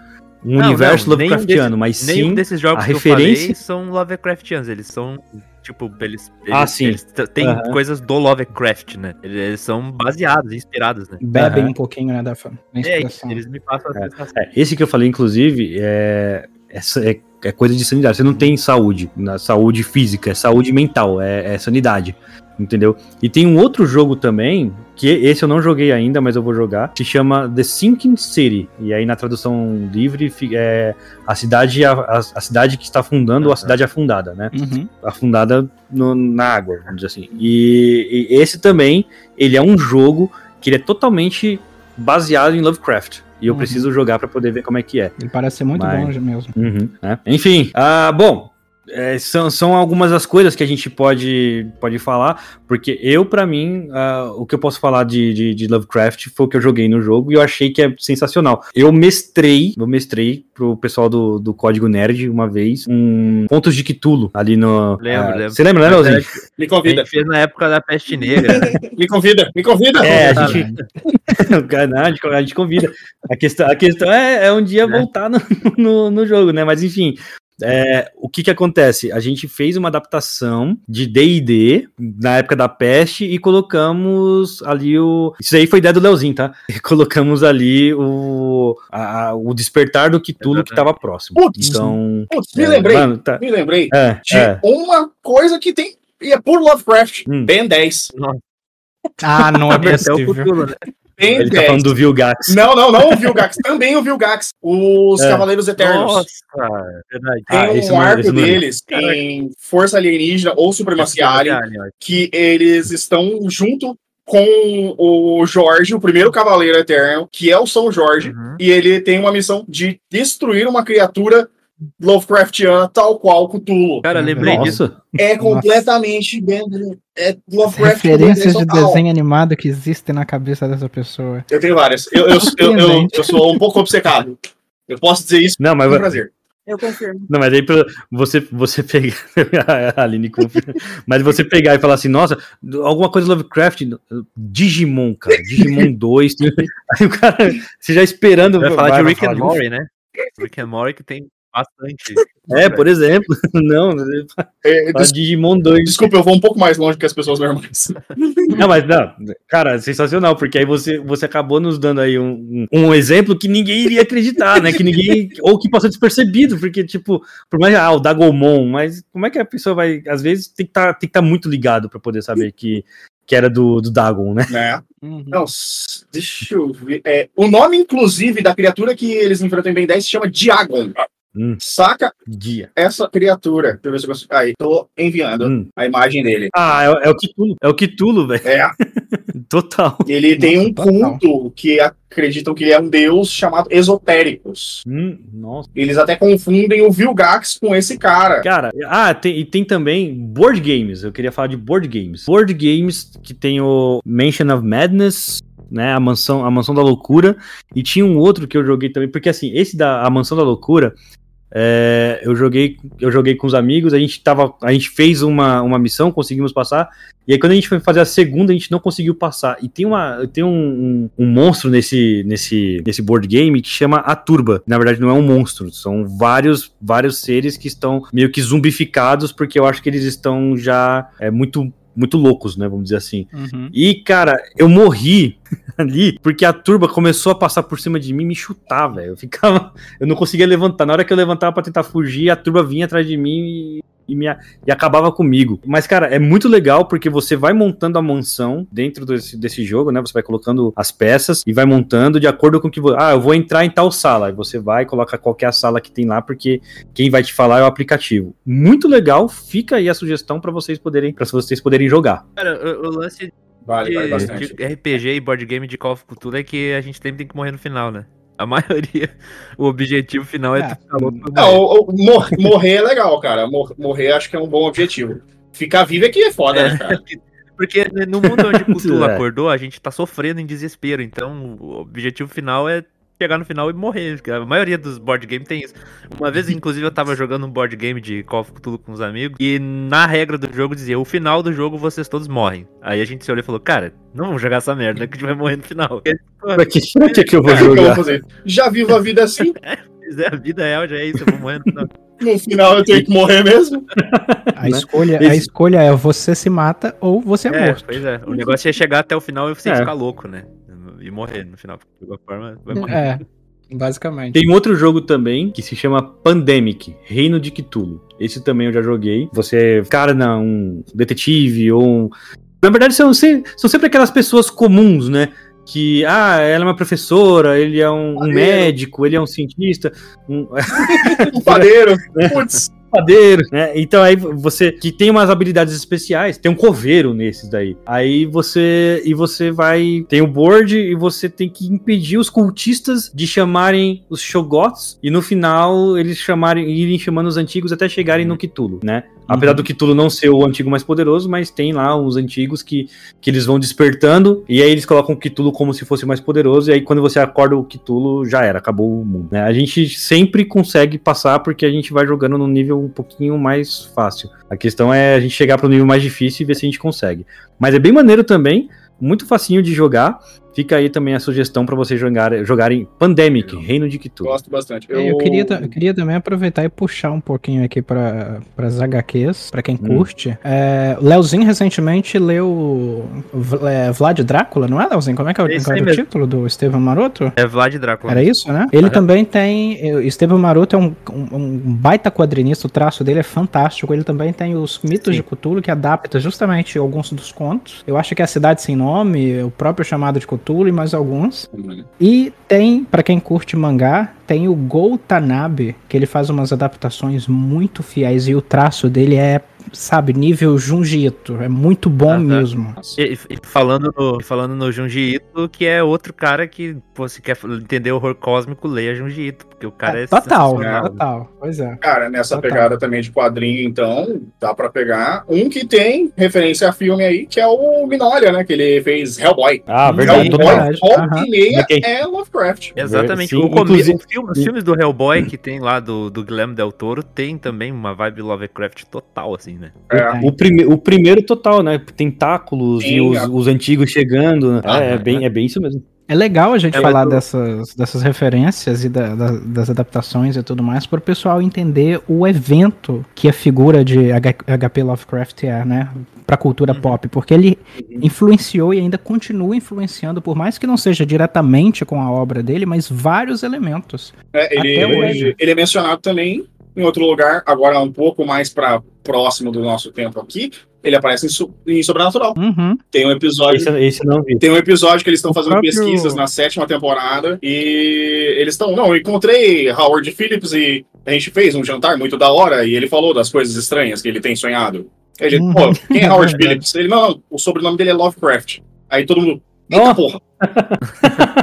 um Não, universo não, Lovecraftiano, desse- mas Nenhum sim. desses jogos a que eu referência- falei são Lovecraftianos. Eles são, tipo, eles, Ah, eles- sim. eles têm Aham. coisas do Lovecraft, né? Eles, eles são baseados, inspirados, né? Bebem Aham. um pouquinho, né, da, É, inspiração. eles me passam a sensação. É, esse que eu falei, inclusive, é, essa- é, é coisa de sanidade. Você não tem saúde, na saúde física, é saúde mental, é, é sanidade. Entendeu? E tem um outro jogo também, que esse eu não joguei ainda, mas eu vou jogar, que chama The Sinking City. E aí na tradução livre é a cidade, a, a- a cidade que está afundando ou a cidade afundada, né? Uhum. afundada no- na água, vamos dizer assim. E, e esse também, ele é um jogo que ele é totalmente baseado em Lovecraft. E eu Uhum. preciso jogar pra poder ver como é que é. Ele parece ser muito Mas- bom mesmo. Uhum, né? Enfim, ah, bom, é, são, são algumas das coisas que a gente pode, pode falar, porque eu, pra mim, ah, o que eu posso falar de, de, de Lovecraft foi o que eu joguei no jogo e eu achei que é sensacional. Eu mestrei, eu mestrei pro pessoal do, do Código Nerd uma vez, um Pontos de Cthulhu ali no... Lembro, ah, lembro. Você lembra, né, Leozinho? Me A convida, gente fez na época da peste negra. *laughs* me convida, me convida. É, a gente. *laughs* não, a gente- a gente convida. A questão, a questão é, é um dia voltar no, no, no jogo, né? Mas enfim. É, o que que acontece? A gente fez uma adaptação de D&D na época da peste e colocamos ali o... Isso aí foi ideia do Leozinho, tá? E *laughs* colocamos ali o, a- o despertar do Cthulhu que tava próximo. Putz. então... Putz, me é, lembrei, mano, tá- me lembrei é, de é. uma coisa que tem. E é por Lovecraft. Hum. Ben 10. Ah, não é *laughs* possível. Ben Ele tá 10. falando do Vilgax. Não, não, não o Vilgax. *laughs* também o Vilgax. Os É. Cavaleiros Eternos. Nossa, verdade. Tem Ah, um não- arco não é. deles em Força Alienígena ou Supremacia Alien, que eles estão junto com o Jorge, o primeiro Cavaleiro Eterno, que é o São Jorge, Uhum. e ele tem uma missão de destruir uma criatura Lovecraftiana tal qual Cthulhu. Cara, lembrei disso. É completamente bem é Lovecraft Referências de desenho animado que existem na cabeça dessa pessoa. Eu tenho várias. Eu, eu, eu, eu, eu sou um pouco obcecado. Eu posso dizer isso não, mas... com prazer. Eu confirmo. Não, mas aí você, você pegar. *laughs* a Aline confirma. Mas você pegar e falar assim, nossa, alguma coisa Lovecraft. Digimon, cara. Digimon 2. tem- *laughs* Aí o cara. Você já esperando. Vai falar de Rick and Morty, né? Rick and Morty que tem Bastante. É, por exemplo. *laughs* Não, É, des- Digimon 2. Desculpa, eu vou um pouco mais longe que as pessoas normais. *laughs* Não, mas não, cara, sensacional, porque aí você, você acabou nos dando aí um, um, um exemplo que ninguém iria acreditar, né? Que ninguém. *laughs* ou que passou despercebido, porque, tipo, por mais. Ah, o Dagomon, mas como é que a pessoa vai. Às vezes tem que tá, tem que estar muito ligado pra poder saber que, que era do, do Dagon, né? né? Uhum. Não, deixa eu ver. É, o nome, inclusive, da criatura que eles enfrentam em Ben 10 se chama Diagon. Hum. Saca Dia. essa criatura. Deixa eu ver se eu consigo. Aí, tô enviando Hum. a imagem dele. Ah, é, é o Kitulo. É o Kitulo, velho. É, *laughs* Total. ele tem um total. culto que acreditam que ele é um deus chamado Esotéricos. Hum, nossa. Eles até confundem o Vilgax com esse cara. Cara, ah, tem, e tem também board games. Eu queria falar de board games. Board games que tem o Mansion of Madness, né? A mansão, a mansão da loucura. E tinha um outro que eu joguei também, porque assim, esse da a mansão da loucura, é, eu joguei, eu joguei com os amigos. A gente tava, a gente fez uma, uma missão, conseguimos passar. E aí quando a gente foi fazer a segunda, a gente não conseguiu passar. E tem uma, tem um, um, um monstro nesse, nesse, nesse board game que chama a Turba. Na verdade, não é um monstro, são vários, vários seres que estão meio que zumbificados, porque eu acho que eles estão já é, muito, muito loucos, né? Vamos dizer assim. Uhum. E, cara, eu morri *laughs* ali porque a turba começou a passar por cima de mim e me chutar, velho. Eu ficava. Eu não conseguia levantar. Na hora que eu levantava pra tentar fugir, a turba vinha atrás de mim e. E, me, e acabava comigo. Mas, cara, é muito legal porque você vai montando a mansão dentro desse, desse jogo, né? Você vai colocando as peças e vai montando de acordo com que. vo- Ah, eu vou entrar em tal sala. Aí você vai e coloca qualquer sala que tem lá, porque quem vai te falar é o aplicativo. Muito legal. Fica aí a sugestão pra vocês poderem, para vocês poderem jogar. Cara, o, o lance Vale, vale de, bastante. de RPG e board game de Call of Cthulhu é que a gente sempre tem que morrer no final, né? *laughs* A maioria, o objetivo final é, É. Não, morrer. o- o- mor- morrer é legal, cara. Mor- morrer acho que é um bom objetivo. Ficar vivo é que é foda, né, cara? *laughs* Porque né, no mundo onde *laughs* Cthulhu É. acordou, a gente tá sofrendo em desespero. Então, o objetivo final é chegar no final e morrer. A maioria dos board games tem isso. Uma vez, inclusive, eu tava jogando um board game de Call of Cthulhu com os amigos. E na regra do jogo dizia: o final do jogo vocês todos morrem. Aí a gente se olhou e falou: Cara, não vamos jogar essa merda, que a gente vai morrer no final. Pra que, pra que, que eu vou jogar? Já vivo a vida assim. *laughs* Mas é, A vida real já é isso, eu vou morrer no final. *laughs* No final eu tenho que morrer mesmo. A, Né? escolha, a escolha é você se mata ou você é, É, morto. pois é. O negócio é chegar até o final e você É. ficar louco, né? E morrer no final. De qualquer forma, vai morrer. É, basicamente. Tem outro jogo também que se chama Pandemic, Reino de Cthulhu. Esse também eu já joguei. Você encarna um detetive ou um... Na verdade, são, são sempre aquelas pessoas comuns, né? Que, ah, ela é uma professora, ele é um, um médico, ele é um cientista, um *laughs* Um padeiro. *laughs* Putz. Padeiro, né? Então aí você que tem umas habilidades especiais, tem um coveiro nesses daí. Aí você e você vai tem o board e você tem que impedir os cultistas de chamarem os Shogots e no final eles chamarem irem chamando os antigos até chegarem no Cthulhu, né? Apesar do Cthulhu não ser o antigo mais poderoso, mas tem lá os antigos que, que eles vão despertando, e aí eles colocam o Cthulhu como se fosse mais poderoso, e aí quando você acorda o Cthulhu, já era, acabou o mundo. né? A gente sempre consegue passar porque a gente vai jogando num nível um pouquinho mais fácil. A questão é a gente chegar para um nível mais difícil e ver se a gente consegue. Mas é bem maneiro também, muito facinho de jogar. Fica aí também a sugestão para vocês jogar, jogarem Pandemic, Reino de Cthulhu. Gosto bastante. É, Eu, queria, ta- eu queria também aproveitar e puxar um pouquinho aqui para as HQs, para quem curte. É, Leozinho recentemente leu é, Vlad Drácula, não é, Leozinho? Como é que é o, era o título do Estevam Maroto? É Vlad Drácula. Era isso, né? Ele Aham. também tem. eh, Estevam Maroto é um, um- um baita quadrinista, o traço dele é fantástico. Ele também tem os mitos Sim. de Cthulhu, que adapta justamente alguns dos contos. Eu acho que é a Cidade Sem Nome, o próprio chamado de Cthulhu e mais alguns. E tem, pra quem curte mangá, tem o Gol Tanabe, que ele faz umas adaptações muito fiéis e o traço dele é, sabe, nível Junji Ito. É muito bom mesmo. E, e falando, no, falando no Junji Ito, que é outro cara que, pô, se quer entender horror cósmico, leia Junji Ito, porque o cara é, total, sensacional. total. Pois é. Cara, nessa Total. pegada também de quadrinho, então, dá pra pegar um que tem referência a filme aí, que é o Minolha, né? Que ele fez Hellboy. Ah, verdade, Hellboy, total. verdade. volta Aham. e meia Ok. é Lovecraft. Exatamente. Sim, o inclusive- o filme- os filmes do Hellboy que tem lá do, do Guilherme Del Toro tem também uma vibe Lovecraft total, assim, né? É. O, prime o primeiro total, né? Tentáculos Sim, e os, a- os antigos chegando. Ah, é, é bem, é bem isso mesmo. É legal a gente É falar dessas, dessas referências e da- da- das adaptações e tudo mais, para o pessoal entender o evento que a figura de H- HP Lovecraft é, né? Pra cultura pop. Porque ele influenciou e ainda continua influenciando, por mais que não seja diretamente com a obra dele, mas vários elementos. É, ele, Até hoje. ele é mencionado também em outro lugar, agora um pouco mais para próximo do nosso tempo aqui. Ele aparece em, Su- em Sobrenatural. Uhum. Tem um episódio. Esse, esse eu não vi. Tem um episódio que eles estão fazendo próprio- pesquisas na sétima temporada e eles estão. Não, eu encontrei Howard Phillips e a gente fez um jantar muito da hora e ele falou das coisas estranhas que ele tem sonhado. Aí a gente, Uhum. pô, quem é Howard. *laughs* Phillips? Ele, não, o sobrenome dele é Lovecraft. Aí todo mundo. Eita Ó. porra! *laughs*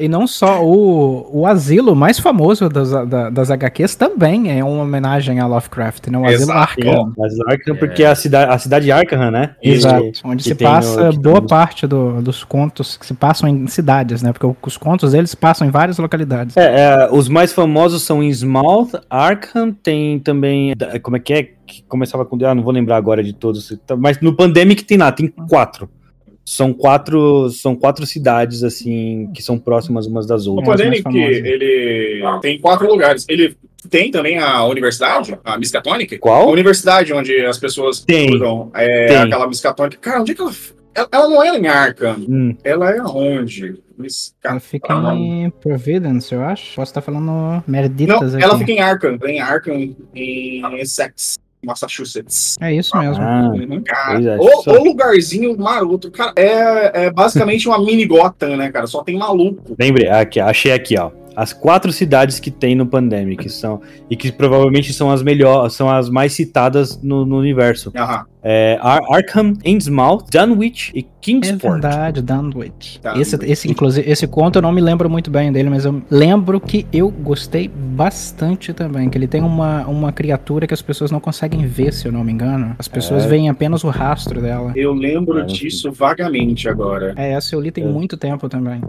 E não só o, o asilo mais famoso das, da- das HQs também é uma homenagem a Lovecraft, né? O asilo. Arkham. Mas Arkham, porque é a cidade, a cidade de Arkham, né? Exato, onde que se no- passa que boa tem- parte do- dos contos que se passam em cidades, né? Porque os contos eles passam em várias localidades. É, é, os mais famosos são Innsmouth, Arkham, tem também. Como é que é? Que começava com. Ah, não vou lembrar agora de todos. Mas no Pandemic tem lá, tem quatro. São quatro, são quatro cidades, assim, que são próximas umas das O outras. mais Pandemic, famosos. ele tem quatro lugares. Ele tem também a universidade, a Miskatonic. A Qual? universidade onde as pessoas Tem. estudam. É Tem. aquela Miskatonic. Cara, onde é que ela. Ela, ela não é em Arkham. Hum, Ela é onde? Ela fica em Providence, eu acho. Posso estar falando merditas Não, aqui. ela fica em Arkham. Em Arkham, em Essex, Massachusetts. É isso mesmo. ah, Uhum, Cara, é, o, só- o lugarzinho maroto. Cara, é, é basicamente uma mini Gotham, né, cara? Só tem maluco. lembrei, aqui, achei aqui, ó. As quatro cidades que tem no Pandemic são. E que provavelmente são as melhores, são as mais citadas no, no universo. É Ar- Arkham, Innsmouth, Dunwich e É Kingsport. verdade, Dunwich. Dunwich. Esse, esse, inclusive, esse conto eu não me lembro muito bem dele, mas eu lembro que eu gostei bastante também. Que ele tem uma, uma criatura que as pessoas não conseguem ver, se eu não me engano. As pessoas É. veem apenas o rastro dela. Eu lembro É, disso vagamente agora. É, essa eu li tem É. muito tempo também.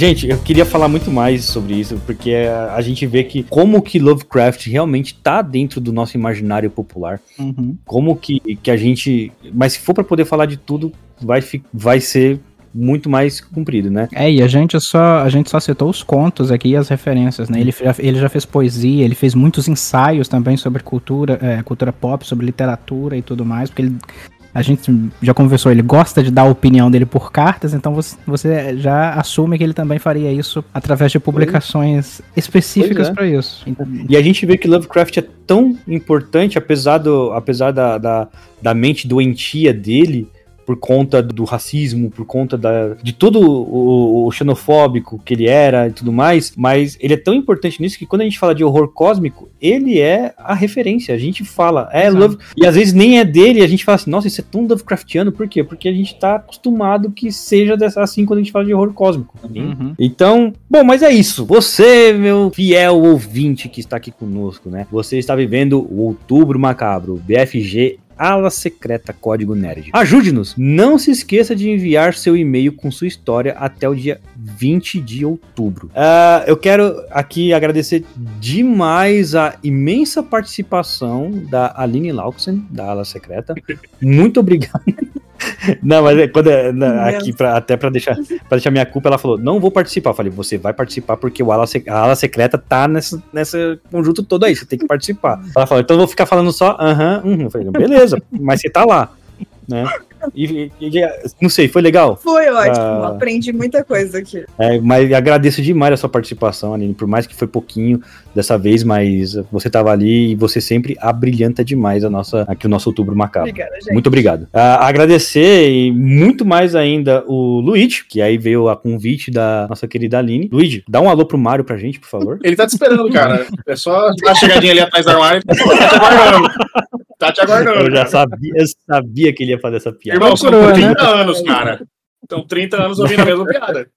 Gente, eu queria falar muito mais sobre isso, porque a, a gente vê que como que Lovecraft realmente tá dentro do nosso imaginário popular. Uhum. Como que, que a gente. Mas se for para poder falar de tudo, vai, vai ser muito mais comprido, né? É, e a gente só a gente só citou os contos aqui e as referências, né? Ele já, ele já fez poesia, ele fez muitos ensaios também sobre cultura, é, cultura pop, sobre literatura e tudo mais, porque ele, a gente já conversou, ele gosta de dar a opinião dele por cartas, então você, você já assume que ele também faria isso através de publicações específicas Pois é. para isso. E a gente vê que Lovecraft é tão importante, apesar, do, apesar da, da, da mente doentia dele, por conta do racismo, por conta da, de todo o, o xenofóbico que ele era e tudo mais, mas ele é tão importante nisso que quando a gente fala de horror cósmico, ele é a referência. A gente fala, é Exato. Love, e às vezes nem é dele, a gente fala assim, nossa, isso é tão Lovecraftiano, por quê? Porque a gente tá acostumado que seja dessa, assim quando a gente fala de horror cósmico. Uhum. Então, bom, mas é isso. Você, meu fiel ouvinte que está aqui conosco, né? Você está vivendo o Outubro Macabro, BFG Ala Secreta Código Nerd. Ajude-nos! Não se esqueça de enviar seu e-mail com sua história até o dia 20 de outubro. Ah, eu quero aqui agradecer demais a imensa participação da Aline Lauxen, da Ala Secreta. Muito obrigado. *laughs* Não, mas é quando é, na- aqui pra, até para deixar para deixar minha culpa, ela falou: "Não vou participar". Eu falei: "Você vai participar porque o ala, a ala secreta tá nessa nessa conjunto todo aí, você tem que participar". Ela falou: "Então eu vou ficar falando só aham, uhum". Eu falei: "Beleza, mas você tá lá", né? E, e- e- não sei, foi legal? Foi ótimo, Ah. aprendi muita coisa aqui. É, mas agradeço demais a sua participação, Aline, por mais que foi pouquinho dessa vez, mas você tava ali e você sempre abrilhanta demais a nossa, aqui o nosso outubro macabro. Obrigada, gente. Muito obrigado. Ah, agradecer e muito mais ainda o Luigi, que aí veio a convite da nossa querida Aline. Luigi, dá um alô pro Mário pra gente, por favor. Ele tá te esperando, cara. É só dar uma chegadinha ali atrás do armário. *laughs* Tá te aguardando. Tá te aguardando. Eu já sabia, eu sabia que ele ia fazer essa piada. Irmão, são Procurou, né? 30 anos, cara. São 30 anos ouvindo a mesma piada.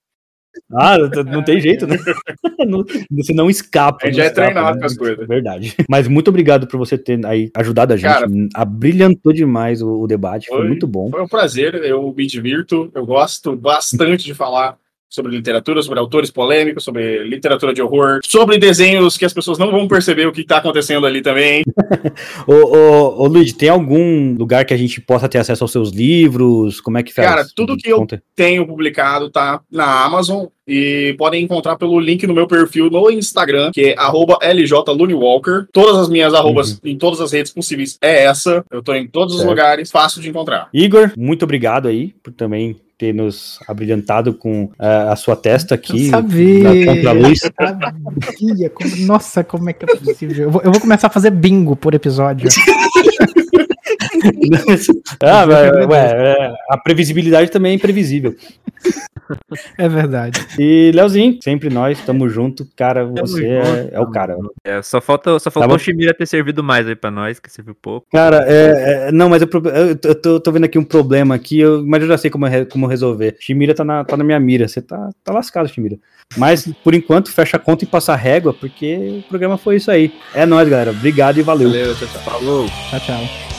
Ah, não- não tem jeito, né? *laughs* Não- você não escapa. A gente não já é escapa, treinado né? com as coisas. Verdade. Mas muito obrigado por você ter aí ajudado a gente. Cara, Abrilhantou demais o, o debate, foi, foi- muito bom. Foi um prazer, eu me divirto, eu gosto bastante de falar sobre literatura, sobre autores polêmicos, sobre literatura de horror, sobre desenhos que as pessoas não vão perceber o que tá acontecendo ali também. *laughs* Ô, ô, ô Luigi, tem algum lugar que a gente possa ter acesso aos seus livros? Como é que faz? Cara, tudo que eu tenho publicado tá na Amazon e podem encontrar pelo link no meu perfil no Instagram, que é arroba LJLuniWalker. Todas as minhas arrobas em todas as redes possíveis é essa. Eu tô em todos os Certo. lugares, fácil de encontrar. Igor, muito obrigado aí por também ter nos abrilhantado com ah, a sua testa aqui. Eu sabia. na contra-luz. Sabia. Nossa, como é que é possível? Eu vou, eu vou começar a fazer bingo por episódio. *laughs* ah, mas, ué, é, a previsibilidade também é imprevisível. É verdade. E Leozinho, sempre nós, tamo junto. Cara, você é, é o cara. É, só falta, só faltou bom. o Chimira ter servido mais aí pra nós, que serviu pouco. Cara, é, é- não, mas eu, eu tô- eu tô, tô vendo aqui um problema aqui, eu- mas eu já sei como, como resolver. Chimira tá na, tá na minha mira, você tá, tá lascado, Chimira. Mas, por enquanto, fecha a conta e passa a régua, porque o programa foi isso aí. É nóis, galera. Obrigado e valeu. Valeu, tchau, tchau. Falou! Tchau, tchau.